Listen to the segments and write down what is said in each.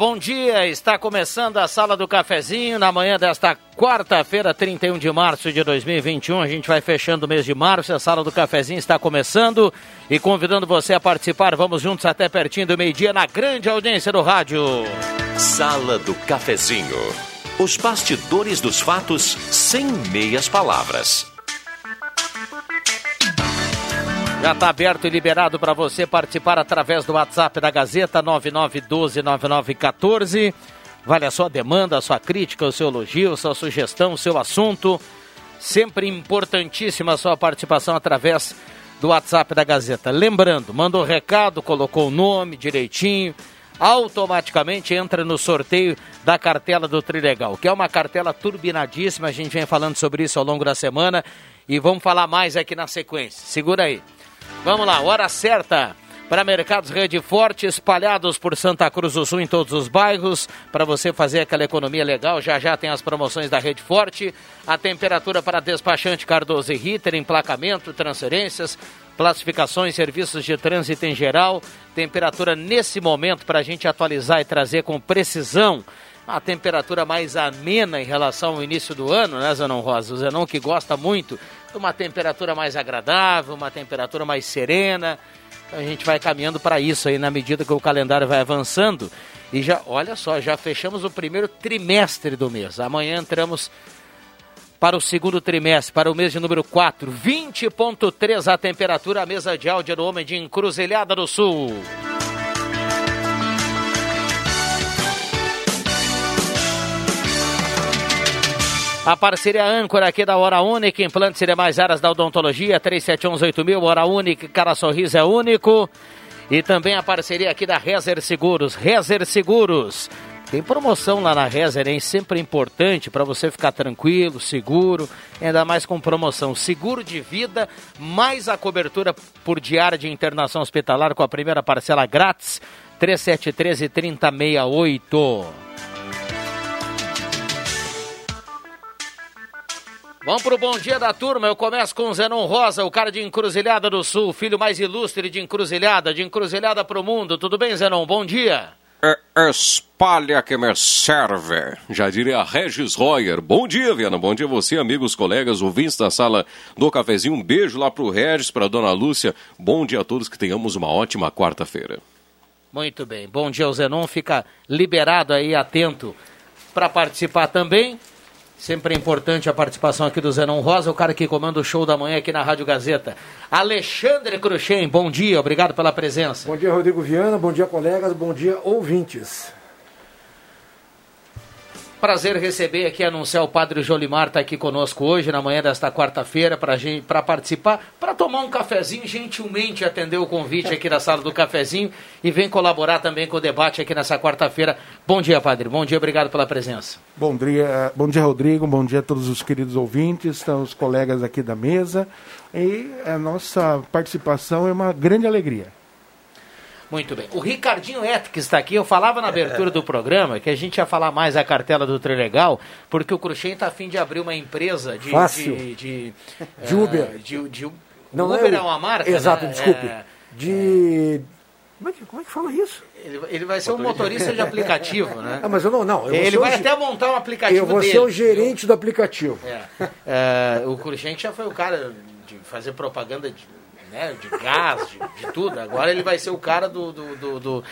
Bom dia. Está começando a Sala do Cafezinho na manhã desta quarta-feira, 31 de março de 2021. A gente vai fechando o mês de março. A Sala do Cafezinho está começando e convidando você a participar. Vamos juntos até pertinho do meio-dia na grande audiência do rádio. Sala do Cafezinho. Os bastidores dos fatos sem meias palavras. Já está aberto e liberado para você participar através do WhatsApp da Gazeta 99129914. Vale a sua demanda, a sua crítica, o seu elogio, a sua sugestão, o seu assunto. Sempre importantíssima a sua participação através do WhatsApp da Gazeta. Lembrando, mandou recado, colocou o nome direitinho, automaticamente entra no sorteio da cartela do Trilegal, que é uma cartela turbinadíssima. A gente vem falando sobre isso ao longo da semana e vamos falar mais aqui na sequência. Segura aí. Vamos lá, hora certa para mercados Rede Forte espalhados por Santa Cruz do Sul em todos os bairros, para você fazer aquela economia legal. Já já tem as promoções da Rede Forte, a temperatura para despachante Cardoso e Ritter, emplacamento, transferências, classificações, serviços de trânsito em geral. Temperatura nesse momento para a gente atualizar e trazer com precisão a temperatura mais amena em relação ao início do ano, né, Zanon Rosa? O Zenon que gosta muito uma temperatura mais agradável, uma temperatura mais serena. Então a gente vai caminhando para isso aí na medida que o calendário vai avançando. E já, olha só, já fechamos o primeiro trimestre do mês. Amanhã entramos para o segundo trimestre, para o mês de número 4. 20.3 a temperatura, a mesa de áudio do Homem de Encruzilhada do Sul. A parceria âncora aqui da Hora Única, implantes e demais áreas da odontologia, 37118000, Hora Única, cara sorriso é único. E também a parceria aqui da Rezer Seguros, Rezer Seguros. Tem promoção lá na Rezer, hein? Sempre importante para você ficar tranquilo, seguro, ainda mais com promoção. Seguro de vida, mais a cobertura por diária de internação hospitalar com a primeira parcela grátis, 3713 3068. Vamos pro bom dia da turma. Eu começo com o Zenon Rosa, o cara de Encruzilhada do Sul, filho mais ilustre de Encruzilhada, de Encruzilhada pro mundo. Tudo bem, Zenon? Bom dia. É, espalha que me serve, já diria Regis Royer. Bom dia, Viana. Bom dia a você, amigos, colegas, ouvintes da sala do cafezinho. Um beijo lá pro Regis, pra dona Lúcia. Bom dia a todos, que tenhamos uma ótima quarta-feira. Muito bem. Bom dia, o Zenon. Fica liberado aí, atento para participar também. Sempre é importante a participação aqui do Zenon Rosa, o cara que comanda o show da manhã aqui na Rádio Gazeta. Alexandre Cruxem, bom dia, obrigado pela presença. Bom dia, Rodrigo Viana, bom dia, colegas, bom dia, ouvintes. Prazer receber aqui, anunciar o Padre Jolimar está aqui conosco hoje, na manhã desta quarta-feira, para participar, para tomar um cafezinho, gentilmente atender o convite aqui da sala do cafezinho e vem colaborar também com o debate aqui nessa quarta-feira. Bom dia, Padre. Bom dia, obrigado pela presença. Bom dia, bom dia, Rodrigo. Bom dia a todos os queridos ouvintes, os colegas aqui da mesa. E a nossa participação é uma grande alegria. Muito bem. O Ricardinho que está aqui. Eu falava na abertura do programa que a gente ia falar mais da cartela do Trilegal, porque o Cruxem está afim de abrir uma empresa de. Fácil. De, de, de Uber. Uh, de, de, não, Uber não é, é uma marca. Exato, né? desculpe. É, de. Como é, que, como é que fala isso? Ele, ele vai ser um motorista de aplicativo, né? Ah, mas eu não, não. Eu ele vai o, até montar um aplicativo Eu vou dele, ser o gerente do aplicativo. É. é o Cruxem já foi o cara de fazer propaganda de né, de gás, de, de, tudo. Agora ele vai ser o cara do, do,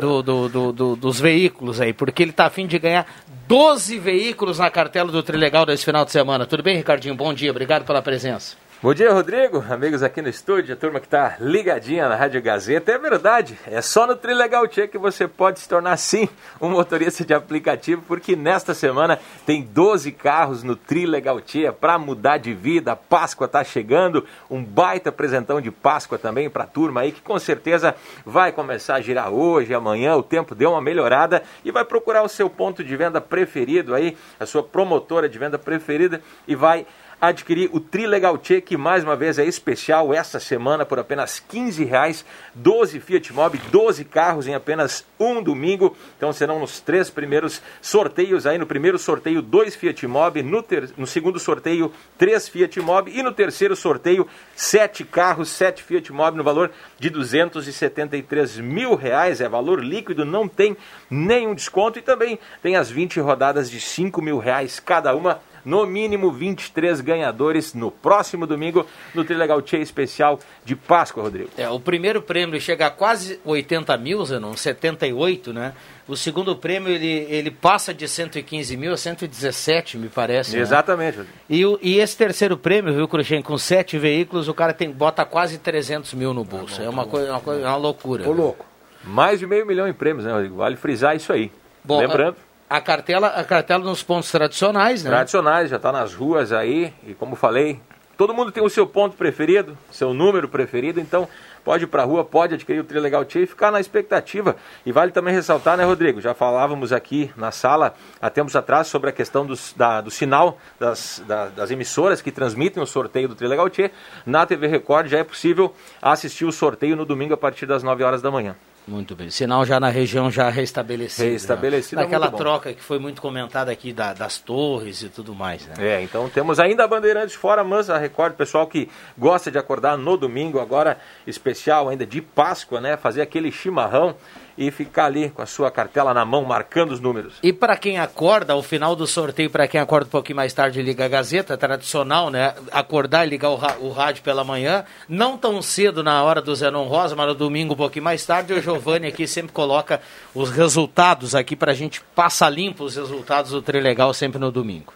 do, do dos veículos aí, porque ele está afim de ganhar 12 veículos na cartela do Trilegal desse final de semana. Tudo bem, Ricardinho? Bom dia, obrigado pela presença. Bom dia, Rodrigo, amigos aqui no estúdio, a turma que está ligadinha na Rádio Gazeta. É verdade, é só no Trilegal Tchê que você pode se tornar, sim, um motorista de aplicativo, porque nesta semana tem 12 carros no Trilegal Tchê para mudar de vida. A Páscoa está chegando, um baita presentão de Páscoa também para a turma aí, que com certeza vai começar a girar hoje, amanhã, o tempo deu uma melhorada e vai procurar o seu ponto de venda preferido aí, a sua promotora de venda preferida e vai adquirir o Trilegal Tchê, que mais uma vez é especial essa semana por apenas 15 reais, 12 Fiat Mobi, 12 carros em apenas um domingo. Então serão nos três primeiros sorteios aí. No primeiro sorteio, dois Fiat Mobi, no, ter... no segundo sorteio, três Fiat Mobi e no terceiro sorteio, sete carros, sete Fiat Mobi no valor de 273 mil reais. É valor líquido, não tem nenhum desconto e também tem as 20 rodadas de 5 mil reais cada uma no mínimo 23 ganhadores no próximo domingo no Trilegal Tchê especial de Páscoa, Rodrigo. É, o primeiro prêmio chega a quase 80 mil, Zenon, 78, né? O segundo prêmio ele, ele passa de 115 mil a 117, me parece. Né? Exatamente. Né? E, e esse terceiro prêmio, viu, Cruxem, com sete veículos, o cara tem, bota quase 300 mil no bolso. é uma, coisa, uma, coisa, uma loucura. Ô, louco. Mais de meio milhão em prêmios, né, Rodrigo? Vale frisar isso aí. Bom, Lembrando a cartela, a cartela nos pontos tradicionais, né? Tradicionais, já está nas ruas aí, e como falei, todo mundo tem o seu ponto preferido, seu número preferido, então pode ir para a rua, pode adquirir o Trilegal Tia e ficar na expectativa. E vale também ressaltar, né, Rodrigo? Já falávamos aqui na sala há tempos atrás sobre a questão dos, da, do sinal das, da, das emissoras que transmitem o sorteio do Trilegal Tia. Na TV Record já é possível assistir o sorteio no domingo a partir das 9 horas da manhã. Muito bem. Sinal já na região já restabelecido. Restabelecido. Né? Daquela troca que foi muito comentada aqui da, das torres e tudo mais. Né? É, então temos ainda a Bandeirantes fora, mas a Record, pessoal que gosta de acordar no domingo, agora especial ainda de Páscoa, né? Fazer aquele chimarrão e ficar ali com a sua cartela na mão, marcando os números. E para quem acorda, ao final do sorteio, para quem acorda um pouquinho mais tarde, liga a Gazeta, tradicional, né? Acordar e ligar o, o, rádio pela manhã, não tão cedo na hora do Zenon Rosa, mas no domingo um pouquinho mais tarde, o Giovanni aqui sempre coloca os resultados aqui para a gente passar limpo os resultados do Trilegal sempre no domingo.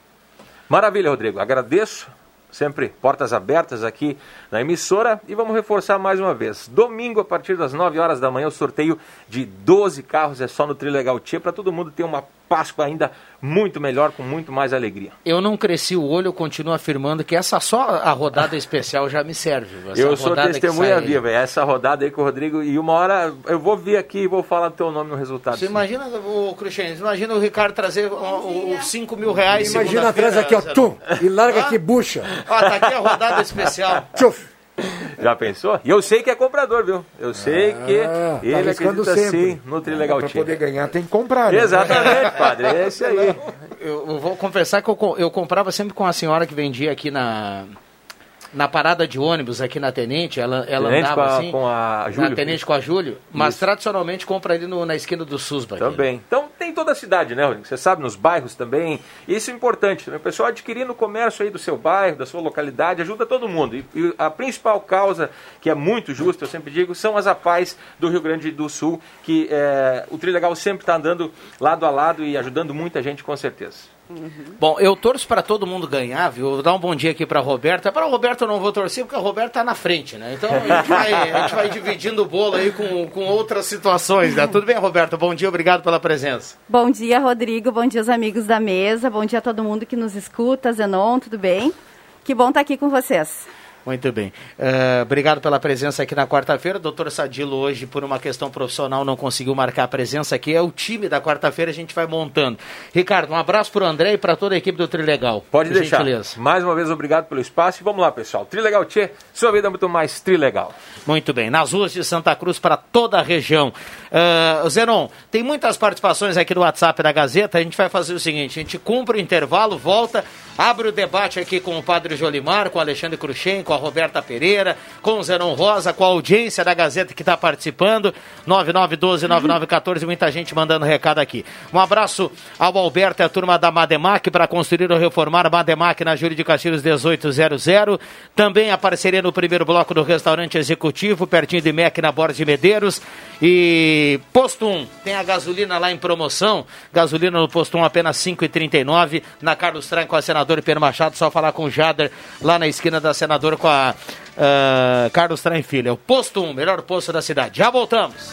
Maravilha, Rodrigo. Agradeço sempre portas abertas aqui na emissora. E vamos reforçar mais uma vez. Domingo, a partir das 9 horas da manhã, o sorteio de 12 carros é só no Trilegal Tia, para todo mundo ter uma Páscoa ainda muito melhor, com muito mais alegria. Eu não cresci o olho, eu continuo afirmando que essa só a rodada especial já me serve. Essa eu sou testemunha viva, é essa rodada aí com o Rodrigo, e uma hora eu vou vir aqui e vou falar teu nome no resultado. Você sim. imagina, o Cristiano, imagina o Ricardo trazer os 5 mil reais. Imagina atrás aqui, ó, tum, e larga ah? aqui, bucha. Ó, tá aqui a rodada especial. Tchuf. Já pensou? E eu sei que é comprador, viu? Eu sei ah, que tá ele tá acredita sim no Trilegal Para poder ganhar tem que comprar, né? Exatamente, padre, é isso aí. Eu, eu, vou confessar que eu, eu comprava sempre com a senhora que vendia aqui na na parada de ônibus aqui na Tenente, ela, ela Tenente andava com a, assim. Com a Júlio. Na Tenente com a Júlio, mas Isso. tradicionalmente compra ali no, na esquina do Susba. Também. Aqui. Então tem toda a cidade, né, Rodrigo? Você sabe, nos bairros também. Isso é importante. Né? O pessoal adquirindo o comércio aí do seu bairro, da sua localidade, ajuda todo mundo. E, e a principal causa, que é muito justa, eu sempre digo, são as APAES do Rio Grande do Sul, que é, o Trilegal sempre está andando lado a lado e ajudando muita gente, com certeza. Uhum. Bom, eu torço para todo mundo ganhar, viu? Vou dar um bom dia aqui para a Roberta. Para a Roberta eu não vou torcer, porque a Roberta está na frente, né? Então a gente, vai, a gente vai dividindo o bolo aí com, com outras situações, né? Tudo bem, Roberta? Bom dia, obrigado pela presença. Bom dia, Rodrigo. Bom dia, os amigos da mesa. Bom dia a todo mundo que nos escuta. Zenon, tudo bem? Que bom estar aqui com vocês. Muito bem. Uh, obrigado pela presença aqui na quarta-feira. Doutor Sadilo, hoje, por uma questão profissional, não conseguiu marcar a presença aqui. É o time da quarta-feira, a gente vai montando. Ricardo, um abraço para o André e para toda a equipe do Trilegal. Pode deixar. Gentileza. Mais uma vez, obrigado pelo espaço. E vamos lá, pessoal. Trilegal Tchê, sua vida é muito mais Trilegal. Muito bem. Nas ruas de Santa Cruz para toda a região. Uh, Zenon, tem muitas participações aqui no WhatsApp da Gazeta. A gente vai fazer o seguinte: a gente cumpre o intervalo, volta, abre o debate aqui com o Padre Jolimar, com o Alexandre Cruxem, com a Roberta Pereira, com o Zenon Rosa, com a audiência da Gazeta que está participando. 9912-9914, muita gente mandando recado aqui. Um abraço ao Alberto e a turma da Mademac para construir ou reformar Mademac na Júlia de Castilhos 1800. Também a parceria no primeiro bloco do restaurante executivo, pertinho de MEC na Borda de Medeiros. E posto 1, tem a gasolina lá em promoção. Gasolina no posto 1 apenas 5,39. Na Carlos Tran com a senadora Pedro Machado, só falar com o Jader lá na esquina da senadora com a uh, Carlos Tran Filha. O posto 1, melhor posto da cidade. Já voltamos.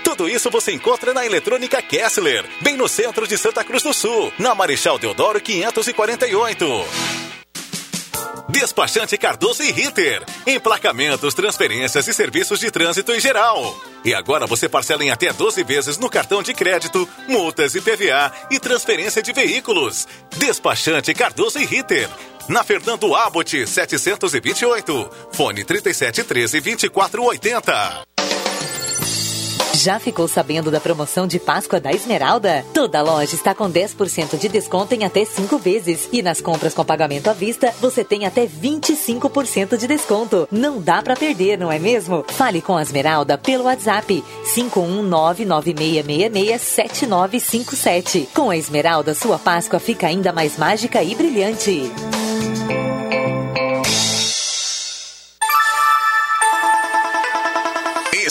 Tudo isso você encontra na Eletrônica Kessler, bem no centro de Santa Cruz do Sul, na Marechal Deodoro 548. Despachante Cardoso e Ritter. Emplacamentos, transferências e serviços de trânsito em geral. E agora você parcela em até 12 vezes no cartão de crédito, multas e PVA e transferência de veículos. Despachante Cardoso e Ritter. Na Fernando Abbott 728. Fone 3713 2480. Já ficou sabendo da promoção de Páscoa da Esmeralda? Toda loja está com 10% de desconto em até 5 vezes. E nas compras com pagamento à vista, você tem até 25% de desconto. Não dá para perder, não é mesmo? Fale com a Esmeralda pelo WhatsApp 51996667957. Com a Esmeralda, sua Páscoa fica ainda mais mágica e brilhante.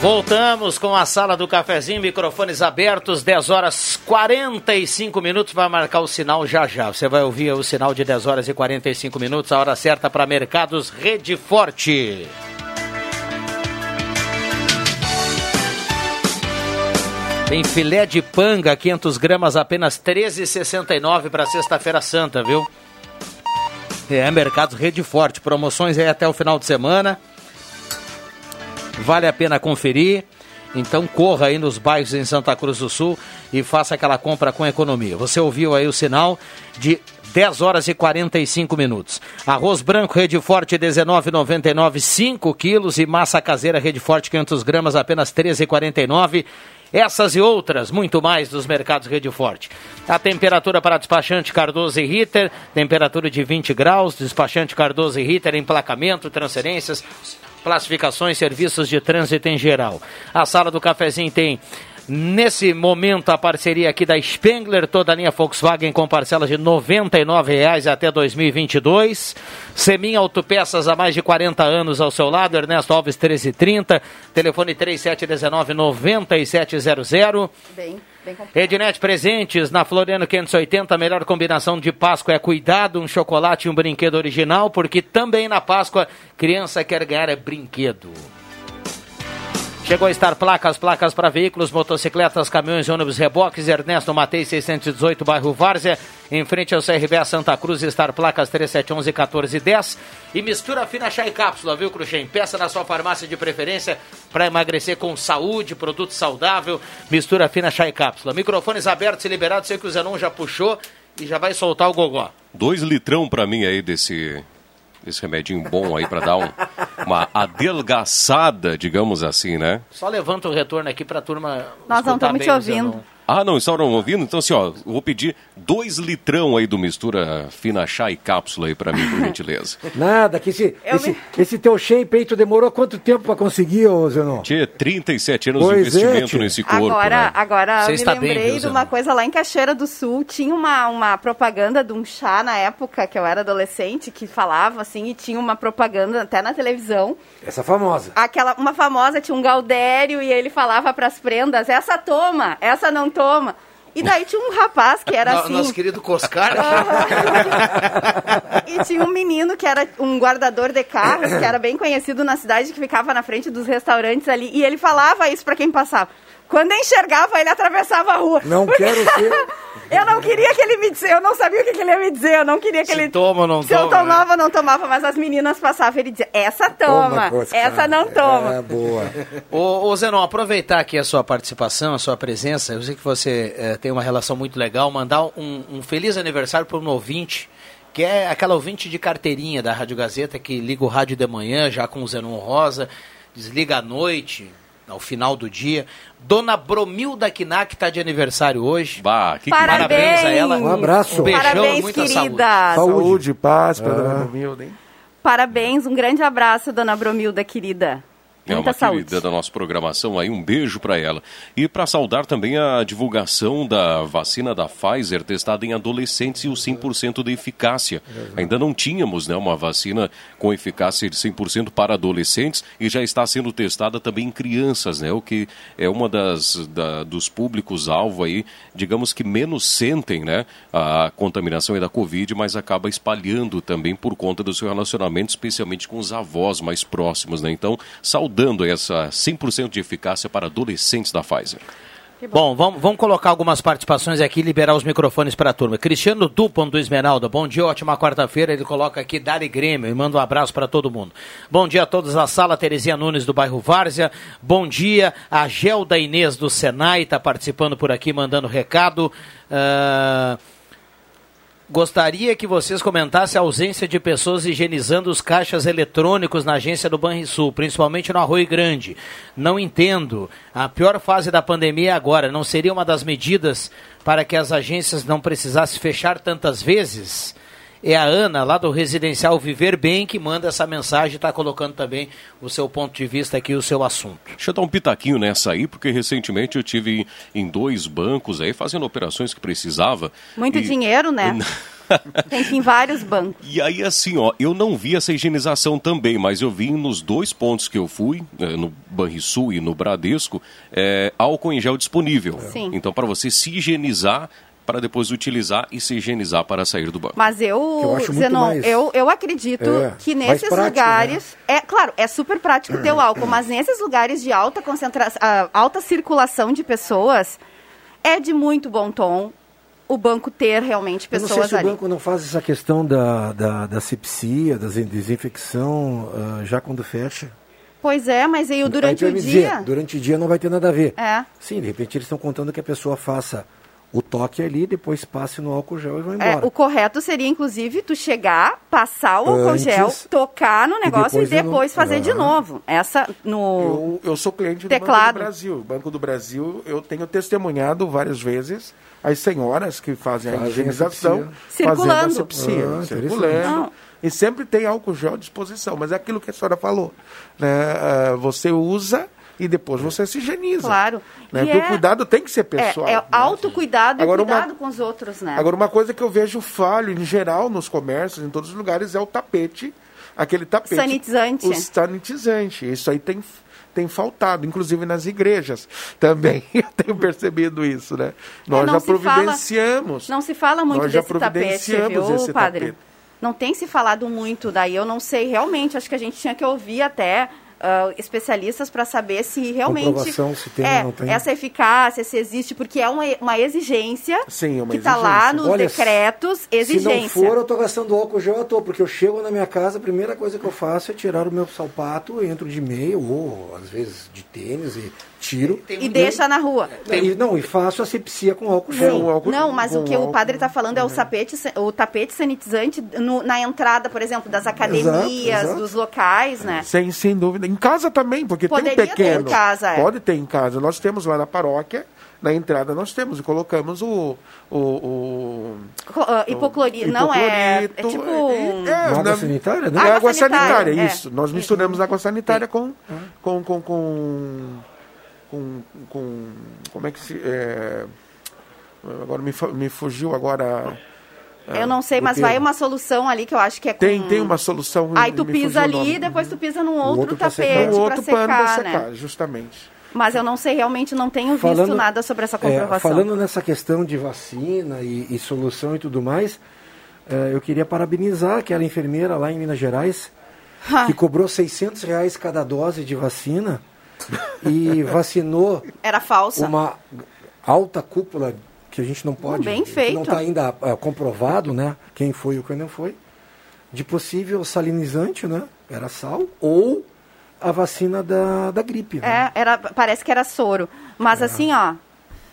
Voltamos com a sala do cafezinho, microfones abertos, 10 horas 45 minutos, vai marcar o sinal já já. Você vai ouvir o sinal de 10 horas e 45 minutos, a hora certa para Mercados Rede Forte. Tem filé de panga, 500 gramas, apenas 13,69 para sexta-feira santa, viu? É, Mercados Rede Forte, promoções aí até o final de semana. Vale a pena conferir. Então corra aí nos bairros em Santa Cruz do Sul e faça aquela compra com economia. Você ouviu aí o sinal de 10 horas e 45 minutos. Arroz branco Rede Forte 19,99 5 quilos e massa caseira Rede Forte 500 gramas apenas 13,49. Essas e outras, muito mais dos mercados Rede Forte. A temperatura para despachante Cardoso e Ritter, temperatura de 20 graus, despachante Cardoso e Ritter, emplacamento, transferências, classificações, serviços de trânsito em geral. A sala do cafezinho tem Nesse momento, a parceria aqui da Spengler, toda a linha Volkswagen com parcelas de R$ 99,00 até 2022. Semin Autopeças há mais de 40 anos ao seu lado, Ernesto Alves 1330, telefone 3719-9700. Bem, bem complicado. Ednet Presentes, na Floriano 580, a melhor combinação de Páscoa é cuidado, um chocolate e um brinquedo original, porque também na Páscoa, criança quer ganhar é brinquedo. Chegou a estar placas, placas para veículos, motocicletas, caminhões, ônibus, reboques. Ernesto Matei, 618, bairro Várzea. Em frente ao CRBA Santa Cruz, estar placas 3711 1410. E mistura fina chá e cápsula, viu, Cruxem? Peça na sua farmácia de preferência para emagrecer com saúde, produto saudável. Mistura fina chá e cápsula. Microfones abertos e liberados. Sei que o Zenon já puxou e já vai soltar o gogó. Dois litrão para mim aí desse, desse remedinho bom aí para dar um, uma adelgaçada, digamos assim, né? Só levanta o retorno aqui para a turma. Nós não estamos te ouvindo. Zenon. Ah, não, estavam ouvindo? Então, assim, ó, eu vou pedir dois litrão aí do mistura fina chá e cápsula aí para mim, por gentileza. Nada, que esse, Eu esse, me- esse teu shape aí, tu demorou quanto tempo pra conseguir, ô Zenon? Tinha 37 anos Pois de é, investimento tio. nesse corpo, Agora, né? agora Você me está bem, lembrei viu, de uma coisa lá em Cachoeira do Sul. Tinha uma, uma propaganda de um chá na época que eu era adolescente que falava assim e tinha uma propaganda até na televisão. Essa famosa. Aquela, uma famosa tinha um Galdério e ele falava para as prendas: essa toma, essa não toma. E daí tinha um rapaz que era No- assim. Nosso querido Coscar. E tinha um menino que era um guardador de carros, que era bem conhecido na cidade, que ficava na frente dos restaurantes ali. E ele falava isso pra quem passava. Quando eu enxergava, ele atravessava a rua. Não quero ser. Eu não queria que ele me dissesse, eu não sabia o que, que ele ia me dizer, eu não queria que Se ele. toma ou não Se eu toma, né? tomava ou não tomava, mas as meninas passavam, ele dizia, essa toma, Coscar. essa não toma. É, boa. Ô, ô Zenon, aproveitar aqui a sua participação, a sua presença, eu sei que você eh, tem uma relação muito legal, mandar um, um feliz aniversário para um ouvinte, que é aquela ouvinte de carteirinha da Rádio Gazeta, que liga o rádio de manhã, já com o Zenon Rosa, desliga à noite, ao final do dia. Dona Bromilda Knack está de aniversário hoje. Bah, que Parabéns. Parabéns a ela. Um abraço. Um beijão Parabéns, muita querida. saúde. Saúde. Paz para Ah. dona Romilda, hein? Parabéns, um grande abraço, dona Bromilda, querida. É Muita uma saúde. querida da nossa programação aí, um beijo para ela. E para saudar também a divulgação da vacina da Pfizer testada em adolescentes e o 100% de eficácia. Ainda não tínhamos né, uma vacina com eficácia de 100% para adolescentes e já está sendo testada também em crianças, né? O que é uma das da- dos públicos-alvo aí, digamos que menos sentem né, a contaminação aí da Covid, mas acaba espalhando também por conta do seu relacionamento, especialmente com os avós mais próximos, né? Então, saudando essa 100% de eficácia para adolescentes da Pfizer. Bom, vamos, vamos colocar algumas participações aqui e liberar os microfones para a turma. Cristiano Dupont do Esmeralda, bom dia, ótima quarta-feira. Ele coloca aqui Dari Grêmio e manda um abraço para todo mundo. Bom dia a todos na sala, Terezinha Nunes do bairro Várzea. Bom dia, a Gelda Inês do Senai está participando por aqui, mandando recado. Ah, Gostaria que vocês comentassem a ausência de pessoas higienizando os caixas eletrônicos na agência do Banrisul, principalmente no Arroio Grande. Não entendo. A pior fase da pandemia é agora. Não seria uma das medidas para que as agências não precisassem fechar tantas vezes? É a Ana, lá do Residencial Viver Bem, que manda essa mensagem e está colocando também o seu ponto de vista aqui, o seu assunto. Deixa eu dar um pitaquinho nessa aí, porque recentemente eu tive em dois bancos aí fazendo operações que precisava. Muito e- dinheiro, né? Tem que ir em vários bancos. E aí, assim, ó, eu não vi essa higienização também, mas eu vi nos dois pontos que eu fui, eh, no Banrisul e no Bradesco, eh, álcool em gel disponível. Sim. Então, para você se higienizar, para depois utilizar e se higienizar para sair do banco. Mas eu, Eu acho Zenon, mais- eu, eu acredito É, que nesses prático, lugares. É, claro, é super prático ter o álcool, mas nesses lugares de alta concentração, alta circulação de pessoas, é de muito bom tom o banco ter realmente Eu não sei pessoas se o ali. banco não faz essa questão da, da, da sepsia, da desinfecção, ah, já quando fecha. Pois é, mas aí o durante Aí o dia. Dizer, durante o dia não vai ter nada a ver. É. Sim, de repente eles estão contando que a pessoa faça o toque ali, depois passe no álcool gel e vai É, embora. o correto seria, inclusive, tu chegar, passar o álcool Antes, gel, tocar no negócio e depois de depois, fazer de Aham. novo. Essa no. Eu, eu sou cliente do Banco Teclado. do Brasil. Banco do Brasil, eu tenho testemunhado várias vezes as senhoras que fazem a Fazem a higienização fazendo a Circulando. sepsia, Ah, circulando. Não. E sempre tem álcool gel à disposição, mas é aquilo que a senhora falou. Né? Ah, Você usa, e depois você se higieniza. Claro. Né? E Porque é- o cuidado tem que ser pessoal. É, é né? autocuidado e Agora, uma- cuidado com os outros, né? Agora, uma coisa que eu vejo falho em geral nos comércios, em todos os lugares, é o tapete. Aquele tapete. Sanitizante. O sanitizante. Isso aí tem, tem faltado, inclusive nas igrejas também. Eu tenho percebido isso, né? Nós É, não já se fala- providenciamos. Não se fala muito Nós já desse tapete, providenciamos viu, esse padre? tapete. Não tem se falado muito, daí eu não sei realmente, acho que a gente tinha que ouvir até ah, especialistas para saber se realmente se tem é, tem. essa eficácia, se existe, porque é uma, uma exigência Sim, uma que está lá nos Olha, decretos, Se exigência. não for, eu tô gastando álcool gel à toa, porque eu chego na minha casa, a primeira coisa que eu faço é tirar o meu sapato, entro de meia ou às vezes de tênis e tiro. E deixa na rua. E, não, e faço asepsia com álcool gel. Sim. álcool- Não, mas o que o álcool, padre está falando é o, tapete, o tapete sanitizante no- na entrada, por exemplo, das academias, exato. dos locais, né? Sem, sem dúvida. Em casa também, porque Poderia tem um ter pequeno. em casa, é. Pode ter em casa. Nós temos lá na paróquia, na entrada nós temos, e colocamos o. o, o ah, hipoclorito, não é. É tipo. é, é, Água na- sanitária, né? É Água água sanitária, sanitária, é. isso. Nós misturamos água sanitária com, com, com, com, com, com- Como é que se. é, agora me, me fugiu agora. Eu não sei, mas vai uma solução ali que eu acho que é com... Tem, tem uma solução. Aí tu pisa ali e depois tu pisa num outro, outro pra secar. tapete para outro pano secar, para né? secar, justamente. Mas eu não sei, realmente não tenho visto Falando- nada sobre essa É, comprovação. falando nessa questão de vacina e, e solução e tudo mais, é, eu queria parabenizar aquela enfermeira lá em Minas Gerais que cobrou 600 reais cada dose de vacina e vacinou Era falsa. uma alta cúpula que a gente não pode, Bem que feito. não está ainda é, comprovado, né? Quem foi e quem não foi, de possível salinizante, né? Era sal ou a vacina da, da gripe. Né? É, era, parece que era soro. Mas assim, ó.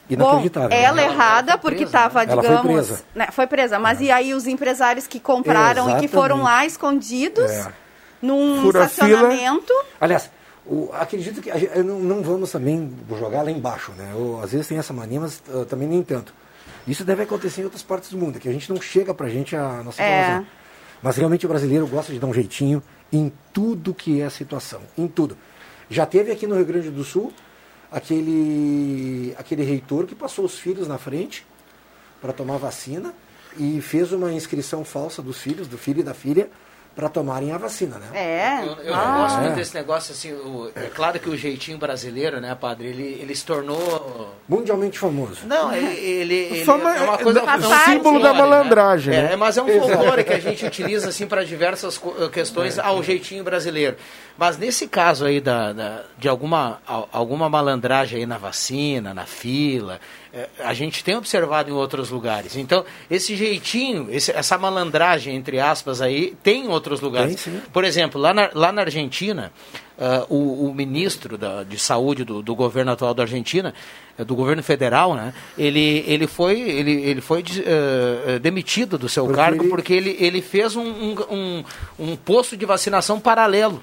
Bom, Inacreditável. né? ela errada, porque estava, Ela foi digamos. presa. né, foi presa. Mas e aí os empresários que compraram e que Exatamente. foram lá escondidos É. num Fura estacionamento. Aliás, o- acredito que a não, não vamos também jogar lá embaixo, né? Eu, às vezes tem essa mania, mas ah, também nem tanto. Isso deve acontecer em outras partes do mundo, que a gente não chega pra gente a nossa É. Mas realmente o brasileiro gosta de dar um jeitinho em tudo que é situação, em tudo. Já teve aqui no Rio Grande do Sul aquele, aquele reitor que passou os filhos na frente para tomar vacina e fez uma inscrição falsa dos filhos, do filho e da filha, para tomarem a vacina, né? É. Eu, eu Ah. não gosto muito É. desse negócio assim. o- é claro que o jeitinho brasileiro, né, padre? Ele, ele se tornou. Mundialmente famoso. Não, ele, ele, ele Fama é uma é- coisa. é é um símbolo da folclore, malandragem, Né? né? É, mas é um folclore que a gente utiliza assim para diversas É. questões ao jeitinho brasileiro. Mas nesse caso aí da, da- de alguma, al- alguma malandragem aí na vacina, na fila, é, a gente tem observado em outros lugares. Então, esse jeitinho, esse- essa malandragem, entre aspas, aí, tem em outros lugares. Tem. Por exemplo, lá na, lá na Argentina, ah, o, o ministro da- de saúde do, do governo atual da Argentina, eh, do governo federal, né, ele, ele foi, ele, ele foi eh, demitido do seu Porque cargo ele- porque ele, ele fez um, um, um, um posto de vacinação paralelo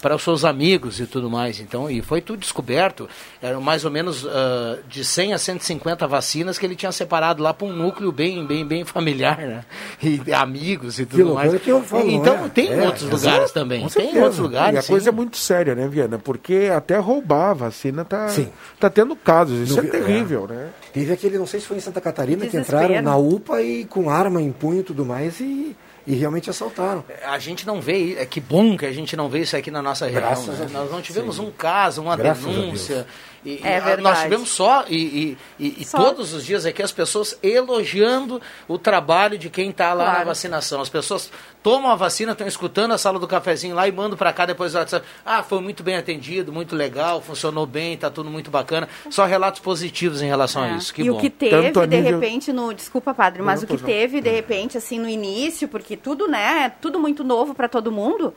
para os seus amigos e tudo mais. Então, e foi tudo descoberto. Eram mais ou menos ah, de 100 a 150 vacinas que ele tinha separado lá para um núcleo bem, bem, bem familiar, né? E amigos e tudo loucura mais. que eu falo, então, é? tem É, outros exato. lugares também. Tem certeza. outros lugares. e a sim. coisa é muito séria, né, Viana? Porque até roubar a vacina tá, Sim. tá tendo casos. Isso No é Rio- terrível, né? Teve aquele, não sei se foi em Santa Catarina, que entraram na UPA e com arma em punho e tudo mais e, e realmente assaltaram. A gente não vê, é que bom que a gente não vê isso aqui na nossa região. Né? Nós não tivemos um caso, uma Graças denúncia. E, É e, a- verdade. Nós tivemos só, e, e- e- e Só. todos os dias aqui, as pessoas elogiando o trabalho de quem está lá na Claro. vacinação. As pessoas tomam a vacina, estão escutando a sala do cafezinho lá e mandam para cá depois do WhatsApp. Ah, foi muito bem atendido, muito legal, funcionou bem, está tudo muito bacana. Só relatos positivos em relação a É. isso. Que e bom. o que teve, Tanto a de nível- repente, no. Desculpa, padre, mas Não, o que teve, de repente, assim, no início, porque tudo, né? É tudo muito novo para todo mundo.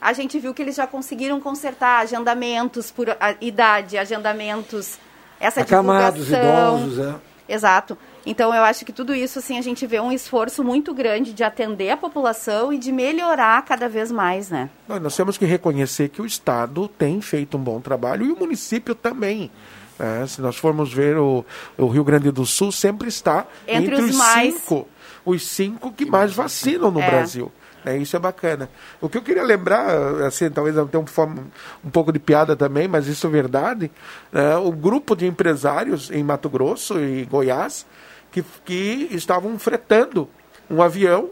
A gente viu que eles já conseguiram consertar agendamentos por a- idade, agendamentos, essa Acamados, divulgação. idosos, é. Exato. Então eu acho que tudo isso assim a gente vê um esforço muito grande de atender a população e de melhorar cada vez mais, né? Nós, nós temos que reconhecer que o Estado tem feito um bom trabalho e o município também. né? se nós formos ver o, o Rio Grande do Sul sempre está Entre entre, os os mais- cinco, os cinco que mais vacinam no É. Brasil. É, isso é bacana. O que eu queria lembrar, assim, talvez tenha um, um pouco de piada também, mas isso é verdade. Né? o grupo de empresários em Mato Grosso e Goiás que, que estavam fretando um avião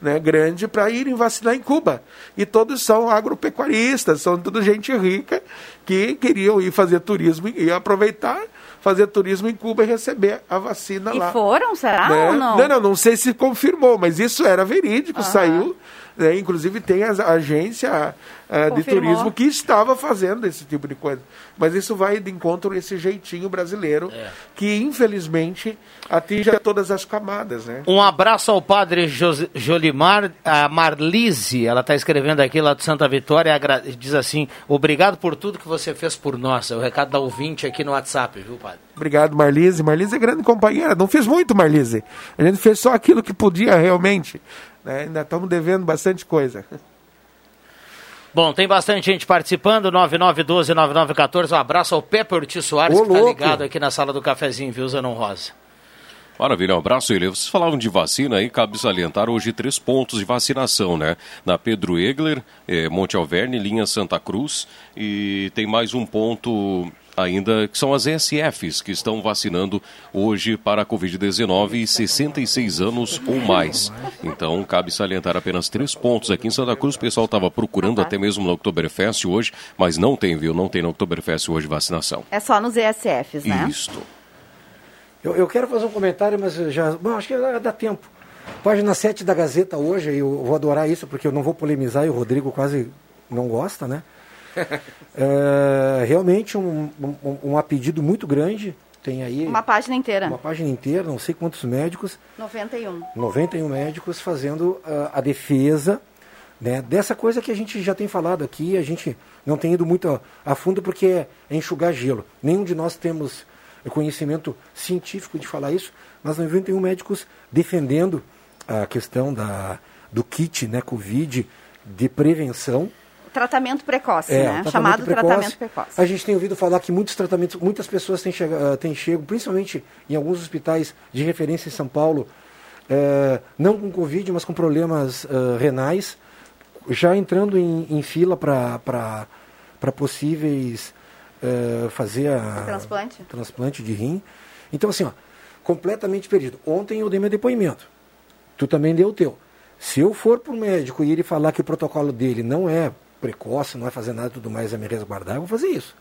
né, grande para irem vacinar em Cuba. E todos são agropecuaristas, são tudo gente rica que queriam ir fazer turismo e aproveitar fazer turismo em Cuba e receber a vacina e lá. E foram, será né? ou não? Não, não, não sei se confirmou, mas isso era verídico, uhum. saiu. Né? Inclusive tem a agência uh, de turismo que estava fazendo esse tipo de coisa. Mas isso vai de encontro a esse jeitinho brasileiro é. que, infelizmente, atinge todas as camadas. Né? Um abraço ao padre Jos Jolimar, a Marlise, ela está escrevendo aqui lá de Santa Vitória, diz assim, obrigado por tudo que você fez por nós. É o recado da ouvinte aqui no WhatsApp, viu, padre? Obrigado, Marlise. Marlise é grande companheira. Não fez muito, Marlise. A gente fez só aquilo que podia realmente. Né? Ainda estamos devendo bastante coisa. Bom, tem bastante gente participando, 9912-9914. Um abraço ao Pepe Ortiz Soares, Ô, que está ligado aqui na sala do cafezinho, viu, Zanon Rosa? Maravilha, um abraço, ele. Vocês falavam de vacina aí, cabe salientar hoje três pontos de vacinação, né? Na Pedro Egler, eh, Monte Alverne, linha Santa Cruz, e tem mais um ponto ainda, que são as ESFs, que estão vacinando hoje para a Covid-19 e 66 anos ou mais. Então, cabe salientar apenas três pontos aqui em Santa Cruz. O pessoal estava procurando até mesmo no Oktoberfest hoje, mas não tem, viu? Não tem no Oktoberfest hoje vacinação. É só nos ESFs, né? Isto. Eu, eu quero fazer um comentário, mas já. Bom, acho que dá tempo. Página 7 da Gazeta hoje, eu vou adorar isso, porque eu não vou polemizar e o Rodrigo quase não gosta, né? é, realmente um, um, um apedido muito grande. Tem aí. Uma página inteira. Uma página inteira, não sei quantos médicos. 91. 91 médicos fazendo uh, a defesa né, dessa coisa que a gente já tem falado aqui, a gente não tem ido muito a, a fundo porque é, é enxugar gelo. Nenhum de nós temos conhecimento científico de falar isso, mas 91 médicos defendendo a questão da, do kit né, Covid de prevenção tratamento precoce, é, né? Tratamento Chamado precoce. tratamento precoce. A gente tem ouvido falar que muitos tratamentos, muitas pessoas têm, chegado, têm chego, principalmente em alguns hospitais de referência em São Paulo, é, não com Covid, mas com problemas uh, renais, já entrando em, em fila para possíveis uh, fazer a transplante. transplante de rim. Então, assim, ó, completamente perdido. Ontem eu dei meu depoimento. Tu também deu o teu. Se eu for para o médico e ele falar que o protocolo dele não é precoce, não vai fazer nada e tudo mais, é me resguardar, eu vou fazer isso.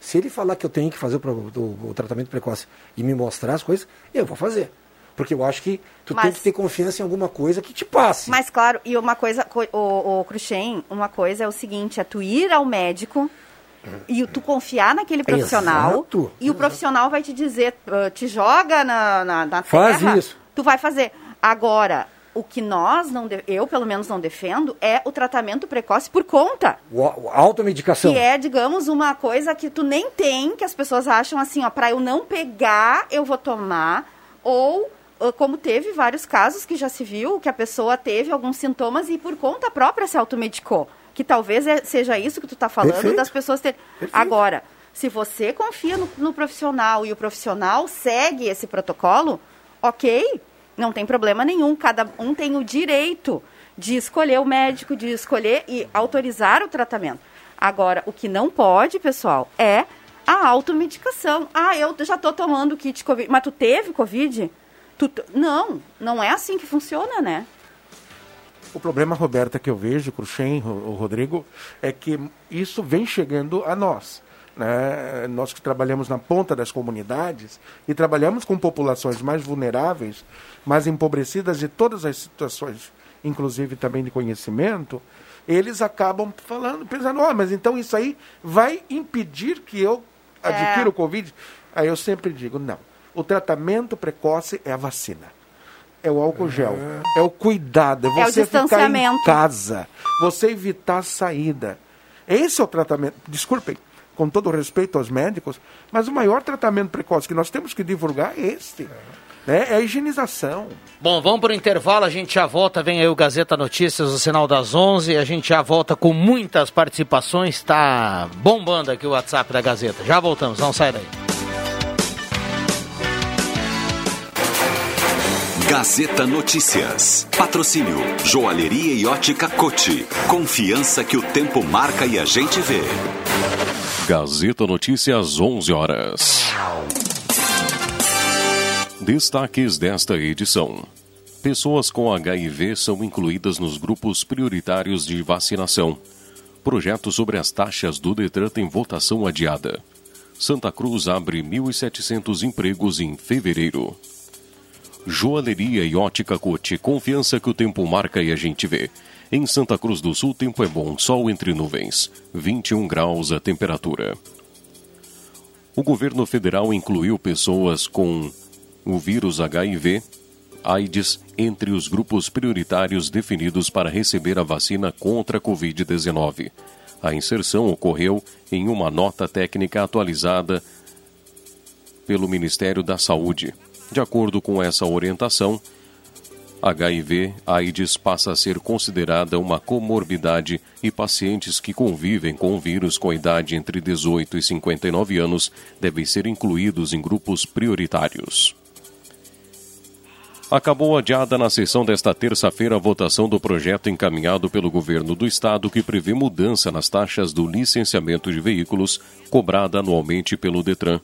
Se ele falar que eu tenho que fazer o, o, o, tratamento precoce e me mostrar as coisas, eu vou fazer. Porque eu acho que tu mas, tem que ter confiança em alguma coisa que te passe. Mas claro, e uma coisa, o, o Cruxem, uma coisa é o seguinte, é tu ir ao médico e tu confiar naquele profissional exato, e exato. o profissional vai te dizer, uh, te joga na, na, na Faz terra, isso. tu vai fazer. Agora, o que nós não eu pelo menos não defendo é o tratamento precoce por conta. O, a automedicação. Que é, digamos, uma coisa que tu nem tem, que as pessoas acham assim, ó, para eu não pegar, eu vou tomar ou como teve vários casos que já se viu que a pessoa teve alguns sintomas e por conta própria se automedicou. Que talvez é, seja isso que tu está falando Perfeito. das pessoas terem. Agora, se você confia no, no profissional e o profissional segue esse protocolo, ok, não tem problema nenhum, cada um tem o direito de escolher o médico, de escolher e autorizar o tratamento. Agora, o que não pode, pessoal, é a automedicação. Ah, eu já estou tomando kit Covid. Mas tu teve Covid? Tu, não, não é assim que funciona, né? O problema, Roberta, que eu vejo, Cruxem, o Rodrigo, é que isso vem chegando a nós. Né? Nós que trabalhamos na ponta das comunidades e trabalhamos com populações mais vulneráveis, mais empobrecidas de todas as situações, inclusive também de conhecimento, eles acabam falando, pensando, oh, mas então isso aí vai impedir que eu adquira é. o Covid? Aí eu sempre digo, não. O tratamento precoce é a vacina. É o álcool gel. É, é o cuidado. É você é ficar em casa. Você evitar a saída. Esse é o tratamento. Desculpem, com todo respeito aos médicos, mas o maior tratamento precoce que nós temos que divulgar é este. Né? É a higienização. Bom, vamos para o intervalo, a gente já volta, vem aí o Gazeta Notícias, o sinal das 11, a gente já volta com muitas participações, está bombando aqui o WhatsApp da Gazeta. Já voltamos, não sai daí. Gazeta Notícias. Patrocínio Joalheria e Ótica Cote. Confiança que o tempo marca e a gente vê. Gazeta Notícias, 11 horas. Destaques desta edição. Pessoas com HIV são incluídas nos grupos prioritários de vacinação. Projeto sobre as taxas do Detran tem votação adiada. Santa Cruz abre 1.700 empregos em fevereiro. Joalheria e ótica Cote, confiança que o tempo marca e a gente vê. Em Santa Cruz do Sul, tempo é bom, sol entre nuvens. 21 graus a temperatura. O governo federal incluiu pessoas com o vírus HIV, AIDS, entre os grupos prioritários definidos para receber a vacina contra a Covid-19. A inserção ocorreu em uma nota técnica atualizada pelo Ministério da Saúde. De acordo com essa orientação, HIV, AIDS passa a ser considerada uma comorbidade e pacientes que convivem com o vírus com idade entre 18 e 59 anos devem ser incluídos em grupos prioritários. Acabou adiada na sessão desta terça-feira a votação do projeto encaminhado pelo governo do estado que prevê mudança nas taxas do licenciamento de veículos cobrada anualmente pelo Detran.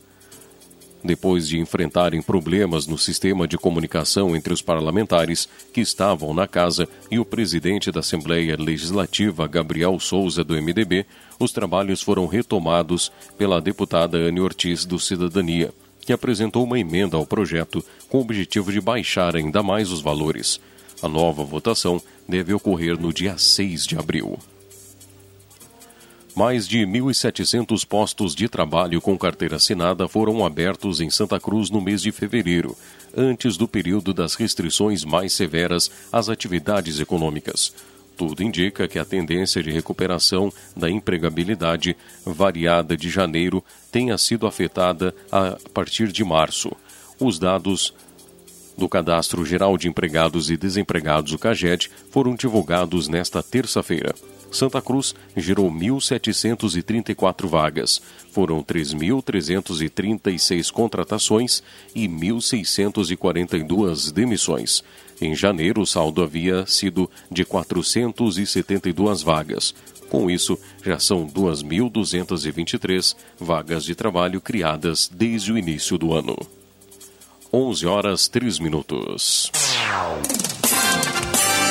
Depois de enfrentarem problemas no sistema de comunicação entre os parlamentares que estavam na casa e o presidente da Assembleia Legislativa, Gabriel Souza, do MDB, os trabalhos foram retomados pela deputada Anne Ortiz, do Cidadania que apresentou uma emenda ao projeto com o objetivo de baixar ainda mais os valores. A nova votação deve ocorrer no dia 6 de abril. Mais de 1.700 postos de trabalho com carteira assinada foram abertos em Santa Cruz no mês de fevereiro, antes do período das restrições mais severas às atividades econômicas. Tudo indica que a tendência de recuperação da empregabilidade variada de janeiro tenha sido afetada a partir de março. Os dados do Cadastro Geral de Empregados e Desempregados, o CAGED, foram divulgados nesta terça-feira. Santa Cruz gerou 1.734 vagas. Foram 3.336 contratações e 1.642 demissões. Em janeiro, o saldo havia sido de 472 vagas. Com isso, já são 2.223 vagas de trabalho criadas desde o início do ano. 11 horas 3 minutos.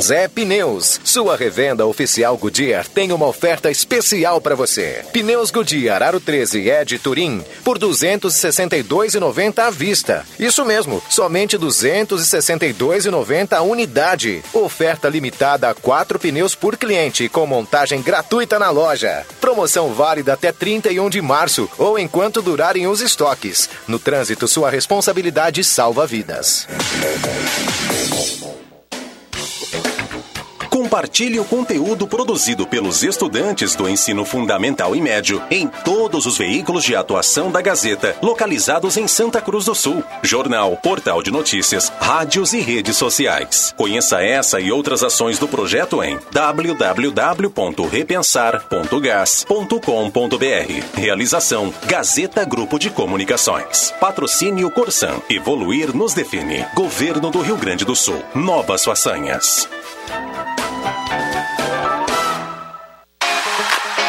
Zé Pneus, sua revenda oficial Goodyear tem uma oferta especial para você. Pneus Goodyear Aro 13 Ed Turim por 262,90 à vista. Isso mesmo, somente 262,90 a unidade. Oferta limitada a quatro pneus por cliente com montagem gratuita na loja. Promoção válida até 31 de março ou enquanto durarem os estoques. No trânsito, sua responsabilidade salva vidas. Compartilhe o conteúdo produzido pelos estudantes do ensino fundamental e médio em todos os veículos de atuação da Gazeta, localizados em Santa Cruz do Sul. Jornal, portal de notícias, rádios e redes sociais. Conheça essa e outras ações do projeto em www.repensar.gas.com.br. Realização Gazeta Grupo de Comunicações. Patrocínio Corsan. Evoluir nos define. Governo do Rio Grande do Sul. Novas façanhas.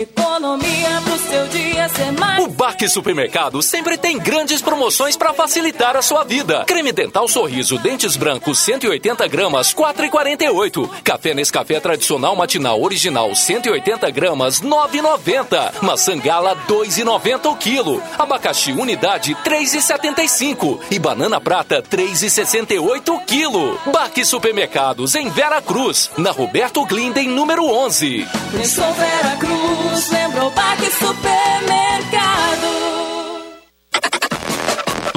Economia pro seu ser mais. O Baque Supermercado sempre tem grandes promoções para facilitar a sua vida. Creme dental sorriso, dentes brancos, 180 gramas, 4,48. Café Nescafé tradicional matinal original, 180 gramas, 9,90. Maçã gala, 2,90 o quilo. Abacaxi unidade, 3,75. E banana prata, 3,68 o quilo. Baque Supermercados em Vera Cruz, na Roberto Glinden, número 11. Pensou Vera Cruz, lembrou Baque Supermercado.